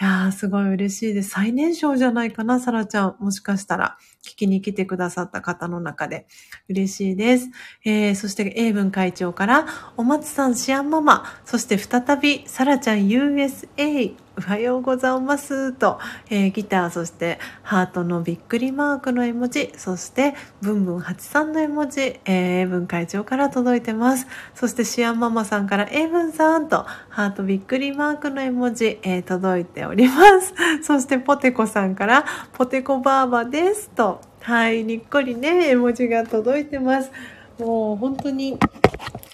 いやー、すごい嬉しいです。最年少じゃないかな、サラちゃん。もしかしたら、聞きに来てくださった方の中で。嬉しいです。えー、そして、英文会長から、お松さん、シアンママ、そして再び、サラちゃん USA、おはようございますと、えー、ギター、そしてハートのびっくりマークの絵文字、そしてブンブン83の絵文字、えー、文会長から届いてます。そしてシアンママさんからエブンさんとハートびっくりマークの絵文字、えー、届いております。そしてポテコさんからポテコバーバですと、はい、にっこりね、絵文字が届いてます。もう本当に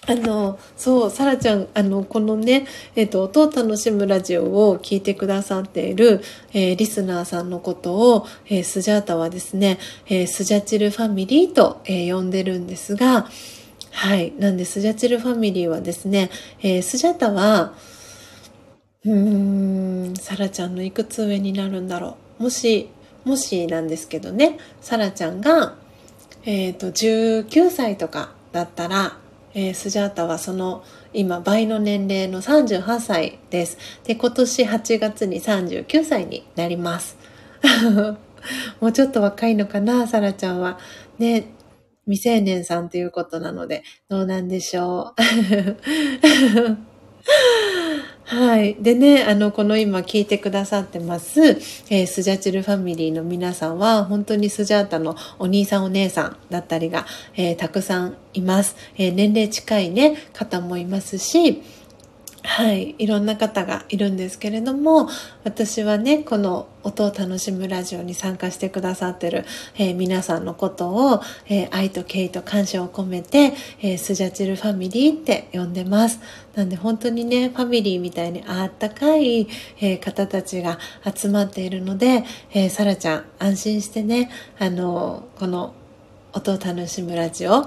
あの、そう、さらちゃん、あの、このね、えっ、と、音を楽しむラジオを聞いてくださっている、えー、リスナーさんのことを、えー、スジャータはですね、え、スジャチルファミリーと、え呼んでるんですが、はい。なんで、スジャチルファミリーはですね、えスジャータは、うーん、サラちゃんのいくつ上になるんだろう。もし、もしなんですけどね、サラちゃんが、えっ、と、19歳とかだったら、えー、スジャータはその今倍の年齢の38歳です。で、今年8月に39歳になります。もうちょっと若いのかな、サラちゃんは。ね、未成年さんということなので、どうなんでしょう。はい。でね、あの、この今聞いてくださってます、えー、スジャチルファミリーの皆さんは、本当にスジャータのお兄さんお姉さんだったりが、えー、たくさんいます。えー、年齢近いね、方もいますし、はい、いろんな方がいるんですけれども、私はね、この音を楽しむラジオに参加してくださってる、えー、皆さんのことを、えー、愛と敬意と感謝を込めて、えー、スジャチルファミリーって呼んでます。なんで本当にね、ファミリーみたいにあったかい、え方たちが集まっているので、えー、サラちゃん安心してね、あのこの音を楽しむラジオ、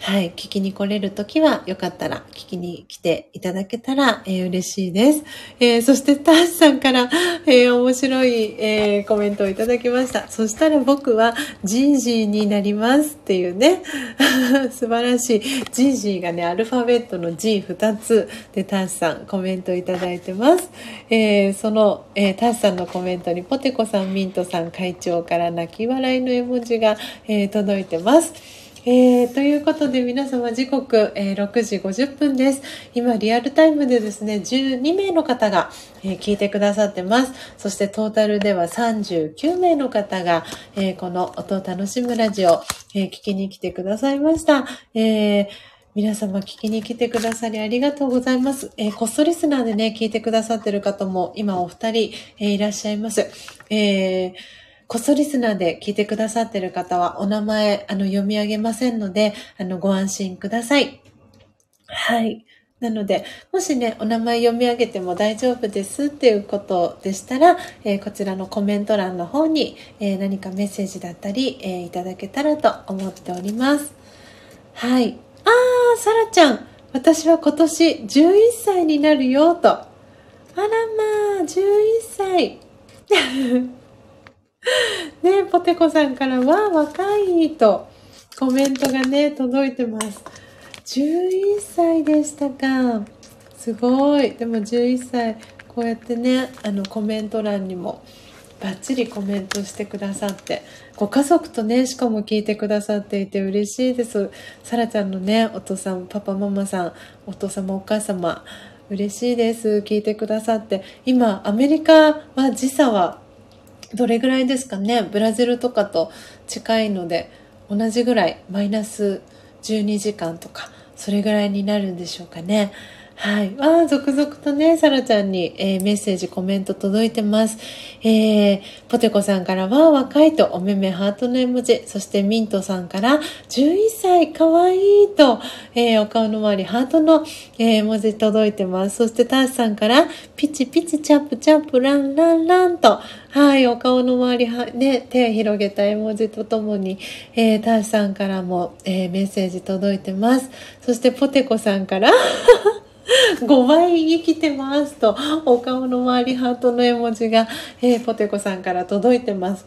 はい、聞きに来れるときは、よかったら聞きに来ていただけたら、えー、嬉しいです。えー、そして、ターシさんから、えー、面白い、えコメントをいただきました。そしたら僕は、ジージーになりますっていうね、素晴らしい。ジージーがね、アルファベットの G2 つで、ターシさんコメントいただいてます。えその、えターシさんのコメントに、ポテコさん、ミントさん、会長から泣き笑いの絵文字が、え届いてます。えー、ということで皆様時刻、えー、6時50分です。今リアルタイムでですね、12名の方が、えー、聞いてくださってます。そしてトータルでは39名の方が、えー、この音を楽しむラジオ、え、聞きに来てくださいました。え皆様聞きに来てくださりありがとうございます。えー、こっそリスナーでね、聞いてくださってる方も今お二人、えー、いらっしゃいます。えーこっそリスナーで聞いてくださってる方は、お名前、あの、読み上げませんので、あの、ご安心ください。はい。なので、もしね、お名前読み上げても大丈夫ですっていうことでしたら、えー、こちらのコメント欄の方に、えー、何かメッセージだったり、えー、いただけたらと思っております。はい。あー、さらちゃん。私は今年11歳になるよ、と。あらまあ、11歳。ねポテコさんからは若いとコメントがね、届いてます。11歳でしたか。すごい。でも11歳、こうやってね、あのコメント欄にもバッチリコメントしてくださって、ご家族とね、しかも聞いてくださっていて嬉しいです。さらちゃんのね、お父さん、パパ、ママさん、お父様、お母様、嬉しいです。聞いてくださって。今、アメリカは時差はどれぐらいですかね？ブラジルとかと近いので、同じぐらいマイナス12時間とか、それぐらいになるんでしょうかね。はい。わあ、続々とね、サラちゃんに、えーメッセージ、コメント届いてます。えー、ポテコさんからは若いとおめめハートの絵文字、そしてミントさんから11歳かわいいと、えーお顔の周りハートの、えー絵文字届いてます。そしてターシさんからピチピチチャップチャップランランランと、はい、お顔の周りは、ね、手広げた絵文字とともに、えーターシさんからも、えーメッセージ届いてます。そしてポテコさんから、5倍生きてますと、お顔の周りハートの絵文字が、えーポテコさんから届いてます。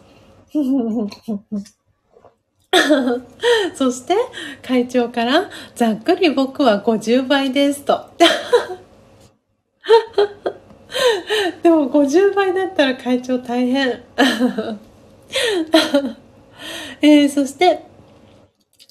そして、会長から、ざっくり僕は50倍ですと。でも50倍だったら会長大変。えーそして、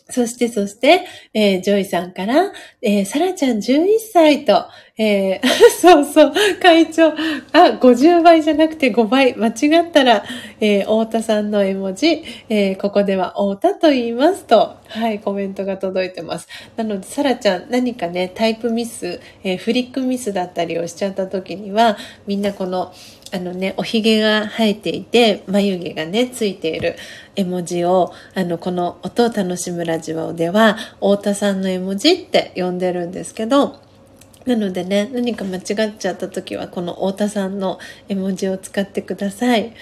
そして、そして、えージョイさんから、えーサラちゃん11歳と、えー そうそう、会長、あ、50倍じゃなくて5倍、間違ったら、えー太田さんの絵文字、えーここでは太田と言いますと、はい、コメントが届いてます。なので、サラちゃん、何かね、タイプミス、えーフリックミスだったりをしちゃった時には、みんなこの、あのね、おひげが生えていて、眉毛がね、ついている絵文字を、あの、この音を楽しむラジオでは、太田さんの絵文字って呼んでるんですけど、なのでね、何か間違っちゃった時は、この太田さんの絵文字を使ってください。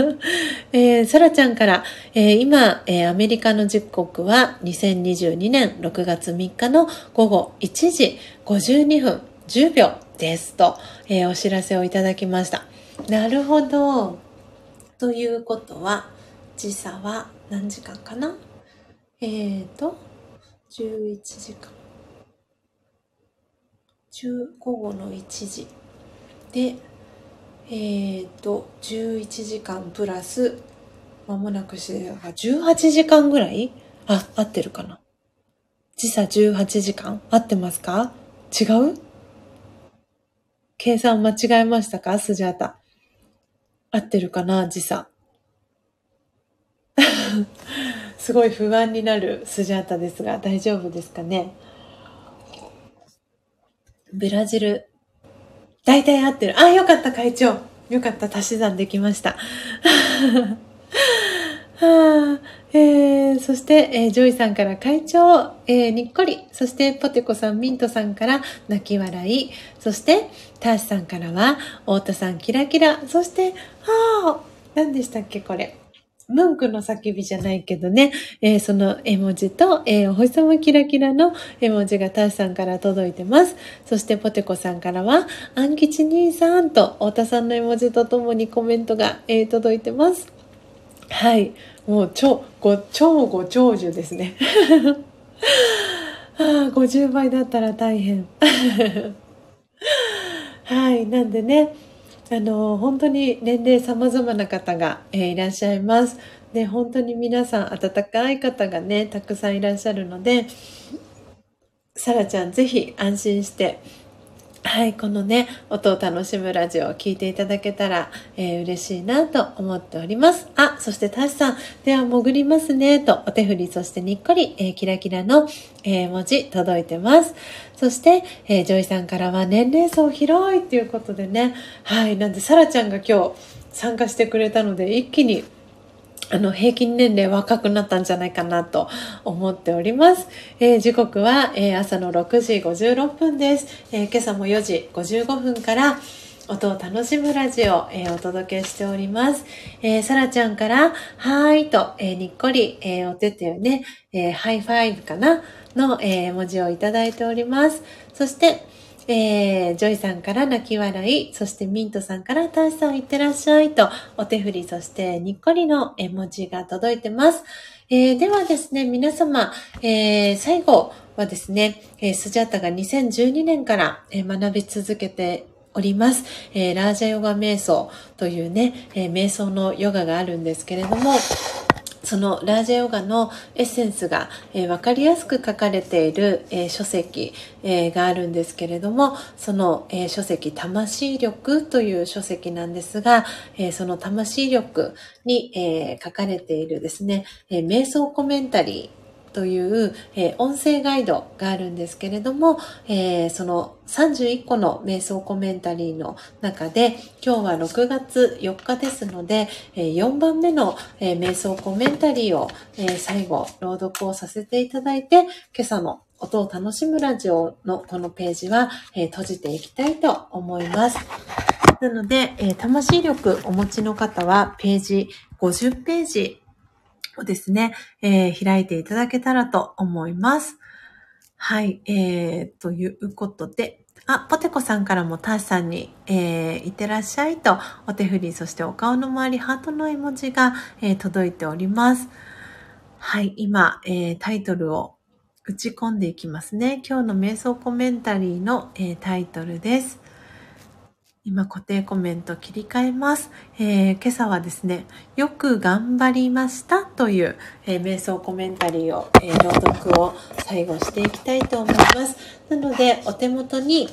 えー、そらちゃんから、えー今、えーアメリカの時刻は2022年6月3日の午後1時52分10秒ですと、えーお知らせをいただきました。なるほど。ということは、時差は何時間かな？えーと、11時間。10午後の1時。で、えーと、11時間プラス、まもなくして、18時間ぐらい？あ、合ってるかな？時差18時間？合ってますか？違う？計算間違えましたか？スジャータ。合ってるかな時差。すごい不安になるスジャータですが、大丈夫ですかね？ブラジル。大体合ってる。あ、よかった、会長。よかった、足し算できました。はあえー、そして、えージョイさんから会長、えーにっこり。そして、ポテコさん、ミントさんから泣き笑い。そして、ターシさんからは、太田さん、キラキラ。そして、ああ、何でしたっけ、これ。ムンクの叫びじゃないけどね、えーその絵文字と、えーお星様キラキラの絵文字がターシさんから届いてます。そしてポテコさんからは、アンギチ兄さんと太田さんの絵文字とともにコメントが、えー届いてます。はい。もう超、ご、超ご長寿ですね。ああ、50倍だったら大変。はい。なんでね、あの、本当に年齢様々な方が、えーいらっしゃいます。で、本当に皆さん温かい方がね、たくさんいらっしゃるので、さらちゃんぜひ安心して、はい、このね、音を楽しむラジオを聞いていただけたら、えー嬉しいなと思っております。あ、そしてタシさん、では潜りますね、とお手振り、そしてにっこり、えーキラキラの、えー文字届いてます。そして、えージョイさんからは年齢層広いっていうことでね、はい、なんでサラちゃんが今日参加してくれたので、一気にあの、平均年齢若くなったんじゃないかなと思っております。えー時刻は、えー朝の6時56分です。えー今朝も4時55分から、音を楽しむラジオ、えーお届けしております。えー、さらちゃんから、はーいと、えーにっこり、えーお手手をね、えーハイファイブかなの、えー文字をいただいております。そして、えージョイさんから泣き笑い、そしてミントさんからターシさんいってらっしゃいと、お手振り、そしてにっこりの絵文字が届いてます。えーではですね、皆様、えー最後はですね、えースジャタが2012年から、学び続けております。えーラージャヨガ瞑想というね、えー瞑想のヨガがあるんですけれども、そのラージェヨガのエッセンスが、えー、分かりやすく書かれている、えー、書籍、えー、があるんですけれども、その、え書籍、魂力という書籍なんですが、えその魂力に、えー書かれているですね、え瞑想コメンタリー、という、えー、音声ガイドがあるんですけれども、えー、その31個の瞑想コメンタリーの中で、今日は6月4日ですので、えー、4番目の、え瞑想コメンタリーを、え最後朗読をさせていただいて、今朝の音を楽しむラジオのこのページは、え閉じていきたいと思います。なので、え魂力お持ちの方はページ50ページをですね、えー、開いていただけたらと思います。はい、えー、ということで、あ、ポテコさんからもターシさんに、えー、いってらっしゃいと、お手振り、そしてお顔の周り、ハートの絵文字が、えー、届いております。はい、今、えー、タイトルを打ち込んでいきますね。今日の瞑想コメンタリーの、えー、タイトルです。今固定コメント切り替えます。えー、今朝はですね、よく頑張りましたという、えー、瞑想コメンタリーを、えー、朗読を最後していきたいと思います。なので、お手元に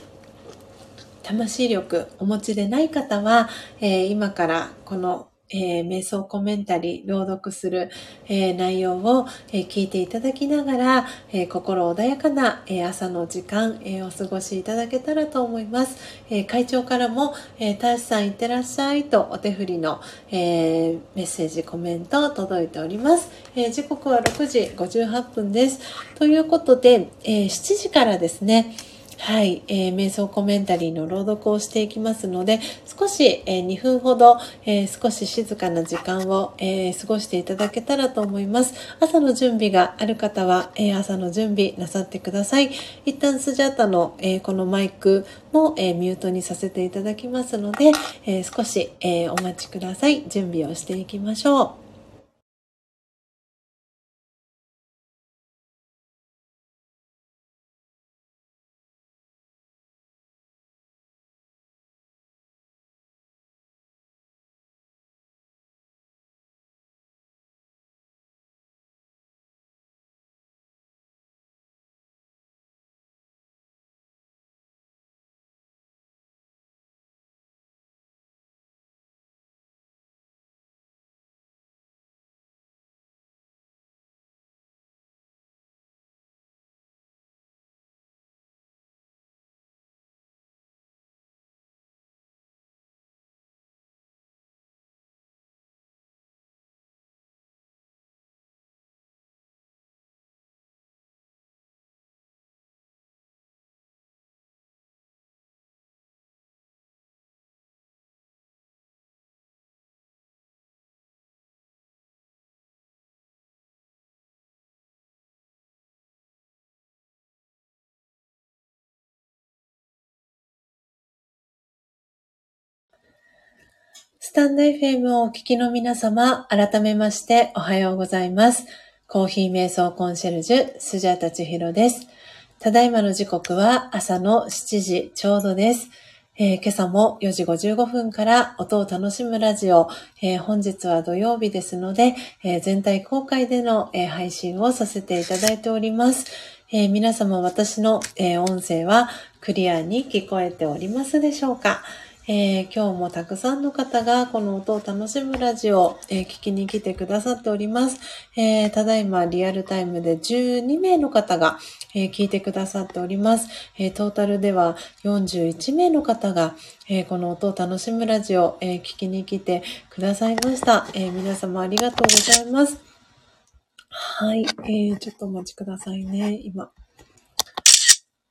魂力お持ちでない方は、え今からこのえー、瞑想コメンタリー、朗読する、えー、内容を、えー、聞いていただきながら、え心穏やかな、え朝の時間、えお過ごしいただけたらと思います。え会長からも、えー、ターシさんいってらっしゃいとお手振りの、えメッセージ、コメント届いております。え時刻は6時58分です。ということで、え7時からですね、はい、えー、瞑想コメンタリーの朗読をしていきますので、少し、えー、2分ほど、えー、少し静かな時間を、えー、過ごしていただけたらと思います。朝の準備がある方は、え、朝の準備なさってください。一旦スジャータの、え、このマイクも、え、ミュートにさせていただきますので、え、少し、え、お待ちください。準備をしていきましょう。スタンド FM をお聞きの皆様、改めましておはようございます。コーヒー瞑想コンシェルジュ、スジャータチヒロです。ただいまの時刻は朝の7時ちょうどです。えー、今朝も4時55分から音を楽しむラジオ、えー、本日は土曜日ですので、えー、全体公開での、え配信をさせていただいております。え皆様私の、え音声はクリアに聞こえておりますでしょうか？えー、今日もたくさんの方がこの音を楽しむラジオ、えー、聞きに来てくださっております。えー、ただいまリアルタイムで12名の方が、え聞いてくださっております。えトータルでは41名の方が、えこの音を楽しむラジオ、え聞きに来てくださいました。え皆様ありがとうございます。はい、えーちょっとお待ちくださいね。今、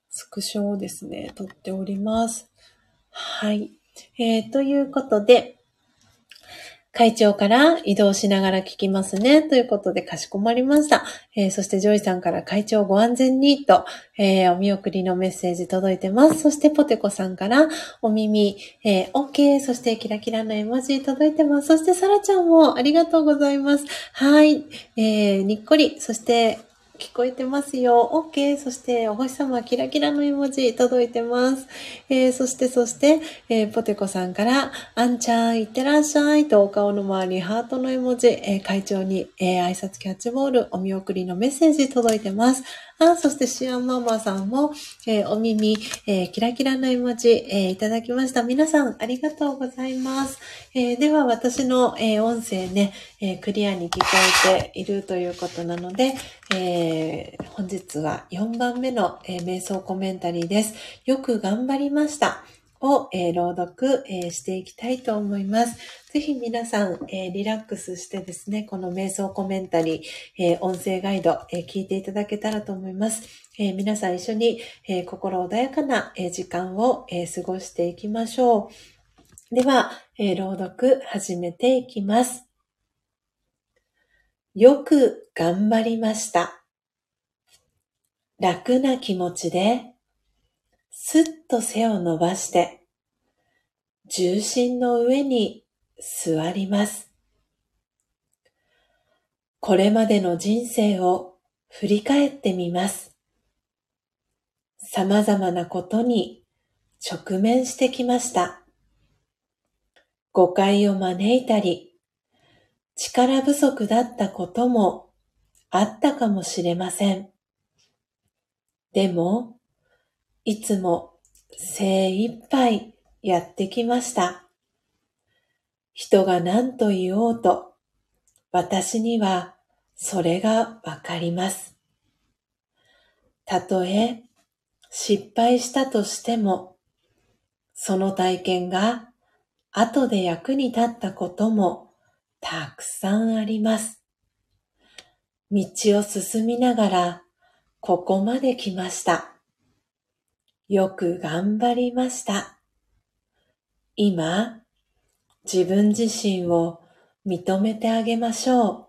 スクショをですね、撮っております。はい。えー、ということで、会長から移動しながら聞きますね。ということで、かしこまりました。えー、そして、ジョイさんから会長ご安全にと、えー、お見送りのメッセージ届いてます。そして、ポテコさんからお耳、えー、OK。そして、キラキラの絵文字届いてます。そして、サラちゃんもありがとうございます。はい。えー、にっこり。そして、聞こえてますよ。OK。そして、お星様、キラキラの絵文字届いてます。えー、そして、そして、えー、ポテコさんから、あんちゃん、いってらっしゃいとお顔の周り、ハートの絵文字、えー、会長に、え挨拶キャッチボール、お見送りのメッセージ届いてます。あ、そしてシアンママさんも、えお耳、えキラキラの絵文字、えいただきました。皆さん、ありがとうございます。えでは、私の、え音声ね、えクリアに聞こえているということなので、えー、本日は4番目の、え、瞑想コメンタリーです。よく頑張りました。を、え、朗読、え、していきたいと思います。ぜひ皆さん、えー、リラックスしてですね、この瞑想コメンタリー、え音声ガイド、え聞いていただけたらと思います。え皆さん一緒に、え心穏やかな、え時間を、え過ごしていきましょう。では、え朗読始めていきます。よく頑張りました。楽な気持ちで、すっと背を伸ばして、重心の上に座ります。これまでの人生を振り返ってみます。様々なことに直面してきました。誤解を招いたり、力不足だったこともあったかもしれません。でも、いつも精一杯やってきました。人が何と言おうと、私にはそれがわかります。たとえ失敗したとしても、その体験が後で役に立ったこともたくさんあります。道を進みながら、ここまで来ました。よく頑張りました。今、自分自身を認めてあげましょう。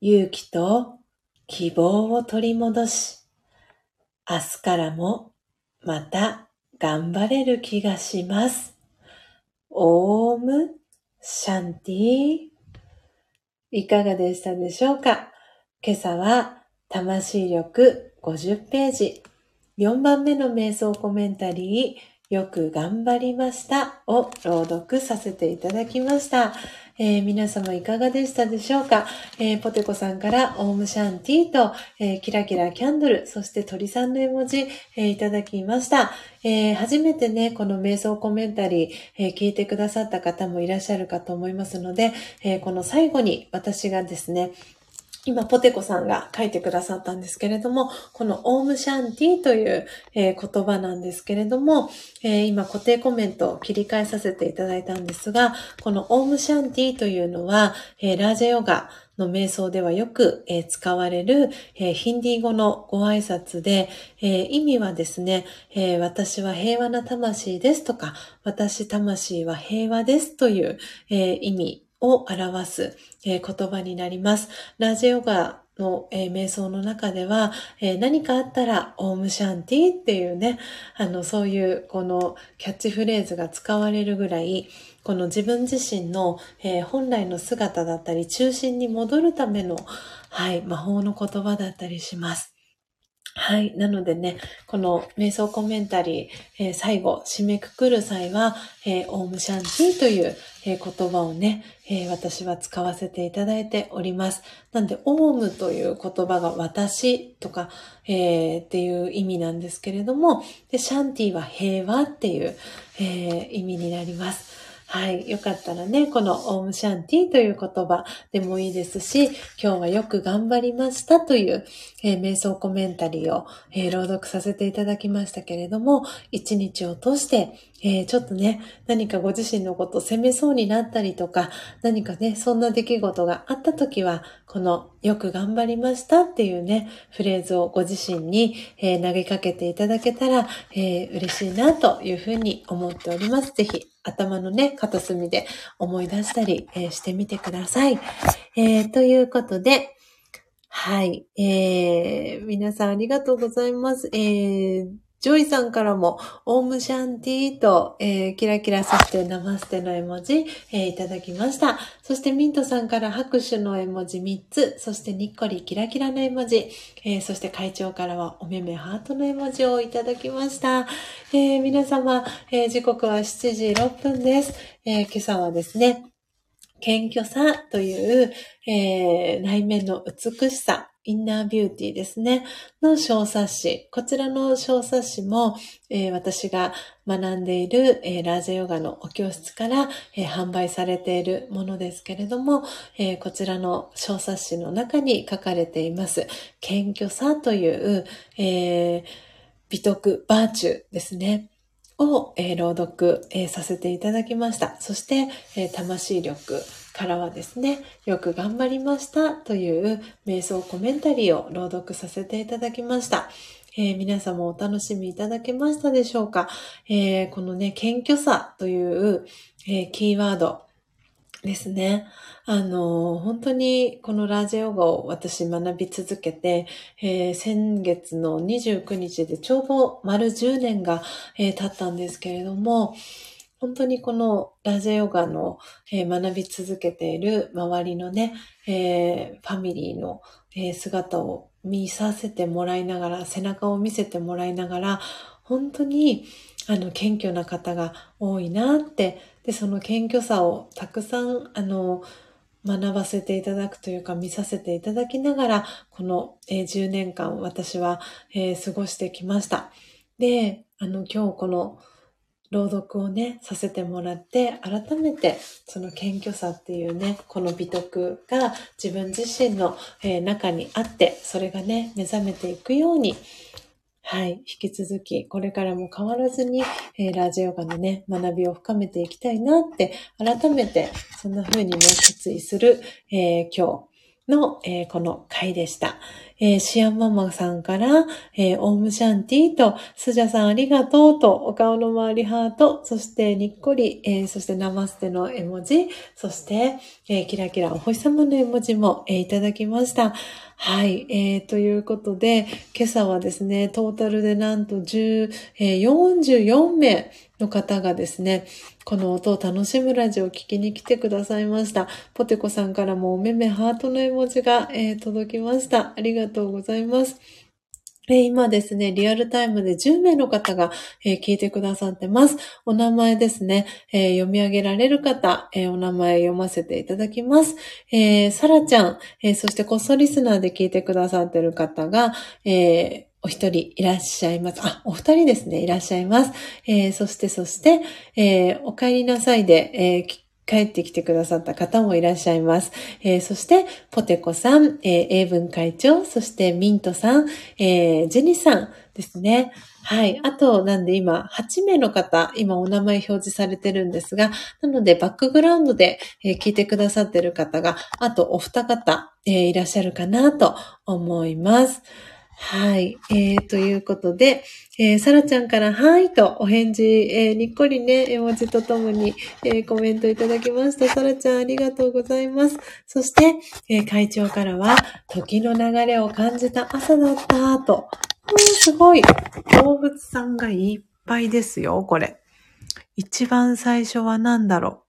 勇気と希望を取り戻し、明日からもまた頑張れる気がします。オームシャンティいかがでしたでしょうか？今朝は魂力50ページ4番目の瞑想コメンタリーよく頑張りましたを朗読させていただきました。えー、皆様いかがでしたでしょうか、えー、ポテコさんからオームシャンティーと、えー、キラキラキャンドル、そして鳥さんの絵文字、えいただきました。え初めてね、この瞑想コメンタリー、え聞いてくださった方もいらっしゃるかと思いますので、えこの最後に私がですね、今、ポテコさんが書いてくださったんですけれども、このオームシャンティという、えー、言葉なんですけれども、えー、今固定コメントを切り替えさせていただいたんですが、このオームシャンティというのは、えー、ラージェヨガの瞑想ではよく、え使われる、えヒンディー語のご挨拶で、え意味はですね、え私は平和な魂ですとか、私魂は平和ですという、え意味を表す、言葉になります。ラジオガの、瞑想の中では、何かあったら、オームシャンティっていうね、あの、そういうこのキャッチフレーズが使われるぐらい、この自分自身の、本来の姿だったり、中心に戻るための、はい、魔法の言葉だったりします。はい。なのでね、この瞑想コメンタリー、えー、最後、締めくくる際は、えー、オウムシャンティという、えー、言葉をね、え私は使わせていただいております。なんで、オウムという言葉が私とか、えっていう意味なんですけれども、で、シャンティは平和っていう、え意味になります。はい。よかったらね、このオームシャンティという言葉でもいいですし、今日はよく頑張りましたという、えー、瞑想コメンタリーを、えー、朗読させていただきましたけれども、一日を通して、えー、ちょっとね、何かご自身のことを責めそうになったりとか、何かね、そんな出来事があった時は、このよく頑張りましたっていうね、フレーズをご自身に、え、投げかけていただけたら、え、嬉しいなというふうに思っております。ぜひ頭のね、片隅で思い出したり、えー、してみてください。えー、ということで、はい。えー、皆さんありがとうございます。えー、ジョイさんからも、オームシャンティーと、えー、キラキラそしてナマステの絵文字、えー、いただきました。そしてミントさんから拍手の絵文字3つ、そしてニッコリキラキラの絵文字、えー、そして会長からはおめめハートの絵文字をいただきました。え、皆様、え、時刻は7時6分です。え、今朝はですね、謙虚さという、え、内面の美しさ、インナービューティーですね、の小冊子。こちらの小冊子も、えー、私が学んでいる、えー、ラージャヨガのお教室から、えー、販売されているものですけれども、えこちらの小冊子の中に書かれています。謙虚さという、え美徳、バーチューですね。を、え朗読、えさせていただきました。そして、え魂力、からはですね、よく頑張りましたという瞑想コメンタリーを朗読させていただきました。えー、皆様お楽しみいただけましたでしょうか、えー、このね、謙虚さという、えー、キーワードですね。あの、本当にこのラージヨガを私学び続けて、えー、先月の29日でちょうど丸10年が、えー、経ったんですけれども、本当にこのラジヨガの、えー、学び続けている周りのね、えー、ファミリーの、えー、姿を見させてもらいながら、背中を見せてもらいながら、本当にあの謙虚な方が多いなって、で、その謙虚さをたくさん、あの、学ばせていただくというか見させていただきながら、この、えー、10年間私は、えー、過ごしてきました。で、あの今日この朗読をね、させてもらって、改めてその謙虚さっていうね、この美徳が自分自身の、えー、中にあって、それがね、目覚めていくように、はい、引き続き、これからも変わらずに、えー、ラジオガのね、学びを深めていきたいなって、改めて、そんな風にね、決意する、えー、今日。の、えー、この回でした。えー、シアンママさんから、えー、オームシャンティと、スジャさんありがとうと、お顔の周りハート、そしてにっこり、え、そしてナマステの絵文字、そして、え、キラキラお星様の絵文字も、え、いただきました。はい。えー、ということで、今朝はですね、トータルでなんと10、44名の方がですね、この音を楽しむラジオを聞きに来てくださいました。ポテコさんからもおめめハートの絵文字が、えー、届きました。ありがとうございます。え今ですね、リアルタイムで10名の方が、え聞いてくださってます。お名前ですね、え読み上げられる方、えお名前読ませていただきます。えー、サラちゃん、えそしてこっそリスナーで聞いてくださってる方が、えーお一人いらっしゃいます。あ、お二人ですね、いらっしゃいます。えー、そして、そして、えー、お帰りなさいで、えー、帰ってきてくださった方もいらっしゃいます。えー、そして、ポテコさん、えー、英文会長、そしてミントさん、えー、ジェニさんですね。はい。あと、なんで今、8名の方、今お名前表示されてるんですが、なので、バックグラウンドで、え、聞いてくださってる方が、あとお二方、え、いらっしゃるかなと思います。はい。えー、ということで、えー、さらちゃんから、はいとお返事、えー、にっこりね、絵文字とともに、えー、コメントいただきました。さらちゃん、ありがとうございます。そして、えー、会長からは、時の流れを感じた朝だった、と。うん、すごい。動物さんがいっぱいですよ、これ。一番最初は何だろ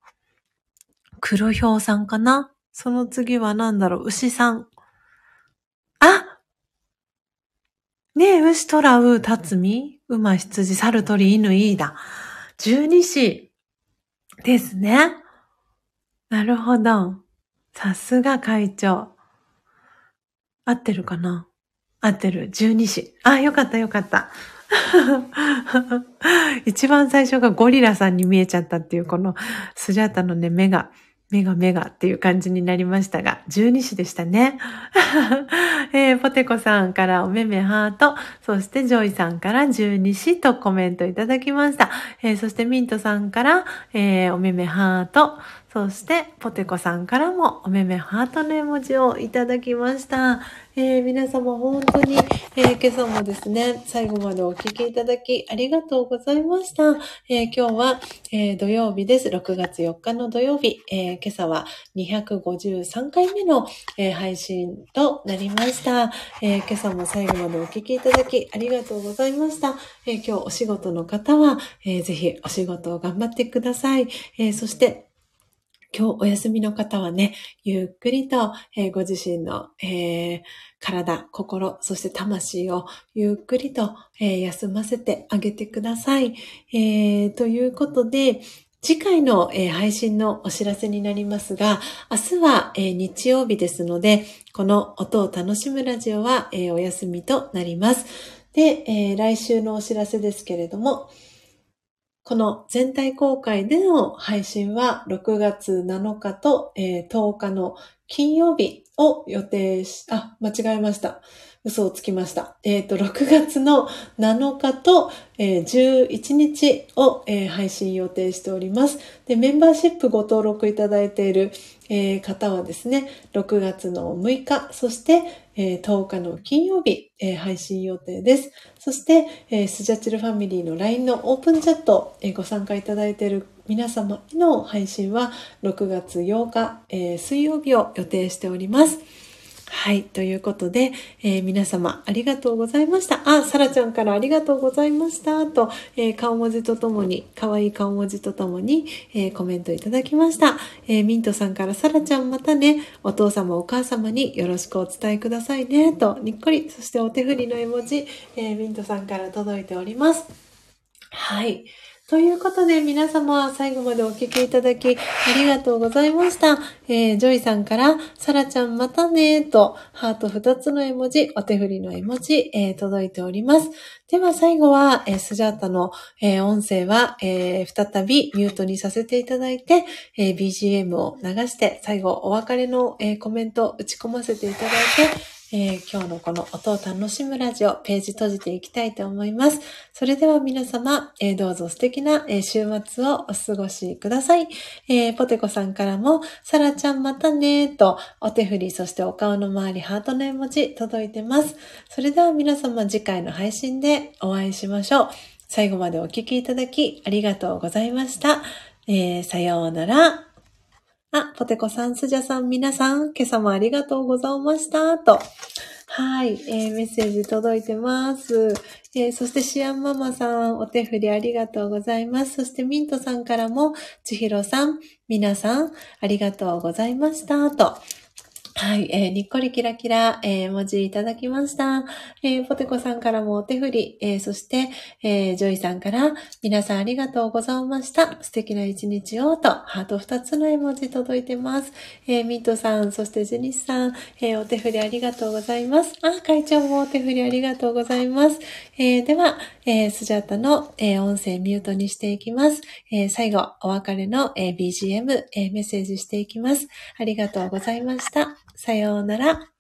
う。黒ひょうさんかな？その次は何だろう？牛さん。あねえ、牛、虎、う、たつみ、馬、羊、猿、鳥、犬、いいだ。十二支ですね。なるほど。さすが会長。合ってるかな？合ってる。十二支。あ、よかったよかった。一番最初がゴリラさんに見えちゃったっていう、このスジャータのね、目が。メガメガっていう感じになりましたが、十二子でしたね。えー、ポテコさんからおめめハート、そしてジョイさんから十二子とコメントいただきました。えー、そしてミントさんから、えー、おめめハート、そして、ポテコさんからもおめめハートの絵文字をいただきました。えー、皆様本当に、えー、今朝もですね、最後までお聴きいただきありがとうございました。えー、今日は、え土曜日です。6月4日の土曜日、え今朝は253回目の、えー配信となりました、えー今朝も最後までお聞きいただきありがとうございました。えー今日お仕事の方は、えーぜひお仕事を頑張ってください。えーそして、今日お休みの方はね、ゆっくりと、えーご自身の、えー体、心、そして魂をゆっくりと、えー休ませてあげてください。ということで、次回の、配信のお知らせになりますが、明日は、日曜日ですので、この音を楽しむラジオは、お休みとなります。で、来週のお知らせですけれども、この全体公開での配信は6月7日と、えー10日の金曜日を予定し、あ、間違えました。嘘をつきました。えっ、と、6月の7日と、えー11日を、えー配信予定しております。で、メンバーシップご登録いただいている、えー方はですね、6月の6日、そして、えー10日の金曜日、えー配信予定です。そして、えースジャチルファミリーの LINE のオープンチャット、えーご参加いただいている皆様の配信は6月8日、えー水曜日を予定しております。はい。ということで、えー皆様ありがとうございました。あ、さらちゃんからありがとうございました。と、えー顔文字とともに、可愛い顔文字とともに、えーコメントいただきました。えミントさんからさらちゃんまたね、お父様お母様によろしくお伝えくださいね。と、にっこり、そしてお手振りの絵文字、えミントさんから届いております。はい。ということで、皆様、最後までお聞きいただき、ありがとうございました。えージョイさんから、さらちゃんまたねと、ハート2つの絵文字、お手振りの絵文字、えー届いております。では、最後は、えースジャータの、え音声は、え再びミュートにさせていただいて、え BGM を流して、最後、お別れの、えコメント打ち込ませていただいて、えー今日のこの音を楽しむラジオ、ページ閉じていきたいと思います。それでは皆様、えーどうぞ素敵な、えー週末をお過ごしください。えポテコさんからも、さらちゃんまたねーと、お手振り、そしてお顔の周り、ハートの絵文字届いてます。それでは皆様、次回の配信でお会いしましょう。最後までお聞きいただき、ありがとうございました。えさようなら。あ、ポテコさん、スジャさん、皆さん、今朝もありがとうございました。と。はい、えーメッセージ届いてます。えーそしてシアンママさん、お手振りありがとうございます。そしてミントさんからも、ちひろさん、皆さん、ありがとうございました。と。はい、えーにっこりキラキラ、えー文字いただきました。えーポテコさんからもお手振り、えーそして、えージョイさんから、皆さんありがとうございました。素敵な一日を、と、ハート2つの絵文字届いてます。えーミントさん、そしてジェニスさん、えーお手振りありがとうございます。あ、会長もお手振りありがとうございます。えーでは、えースジャタの、えー音声ミュートにしていきます。えー最後、お別れの、えー BGM、えーメッセージしていきます。ありがとうございました。さようなら。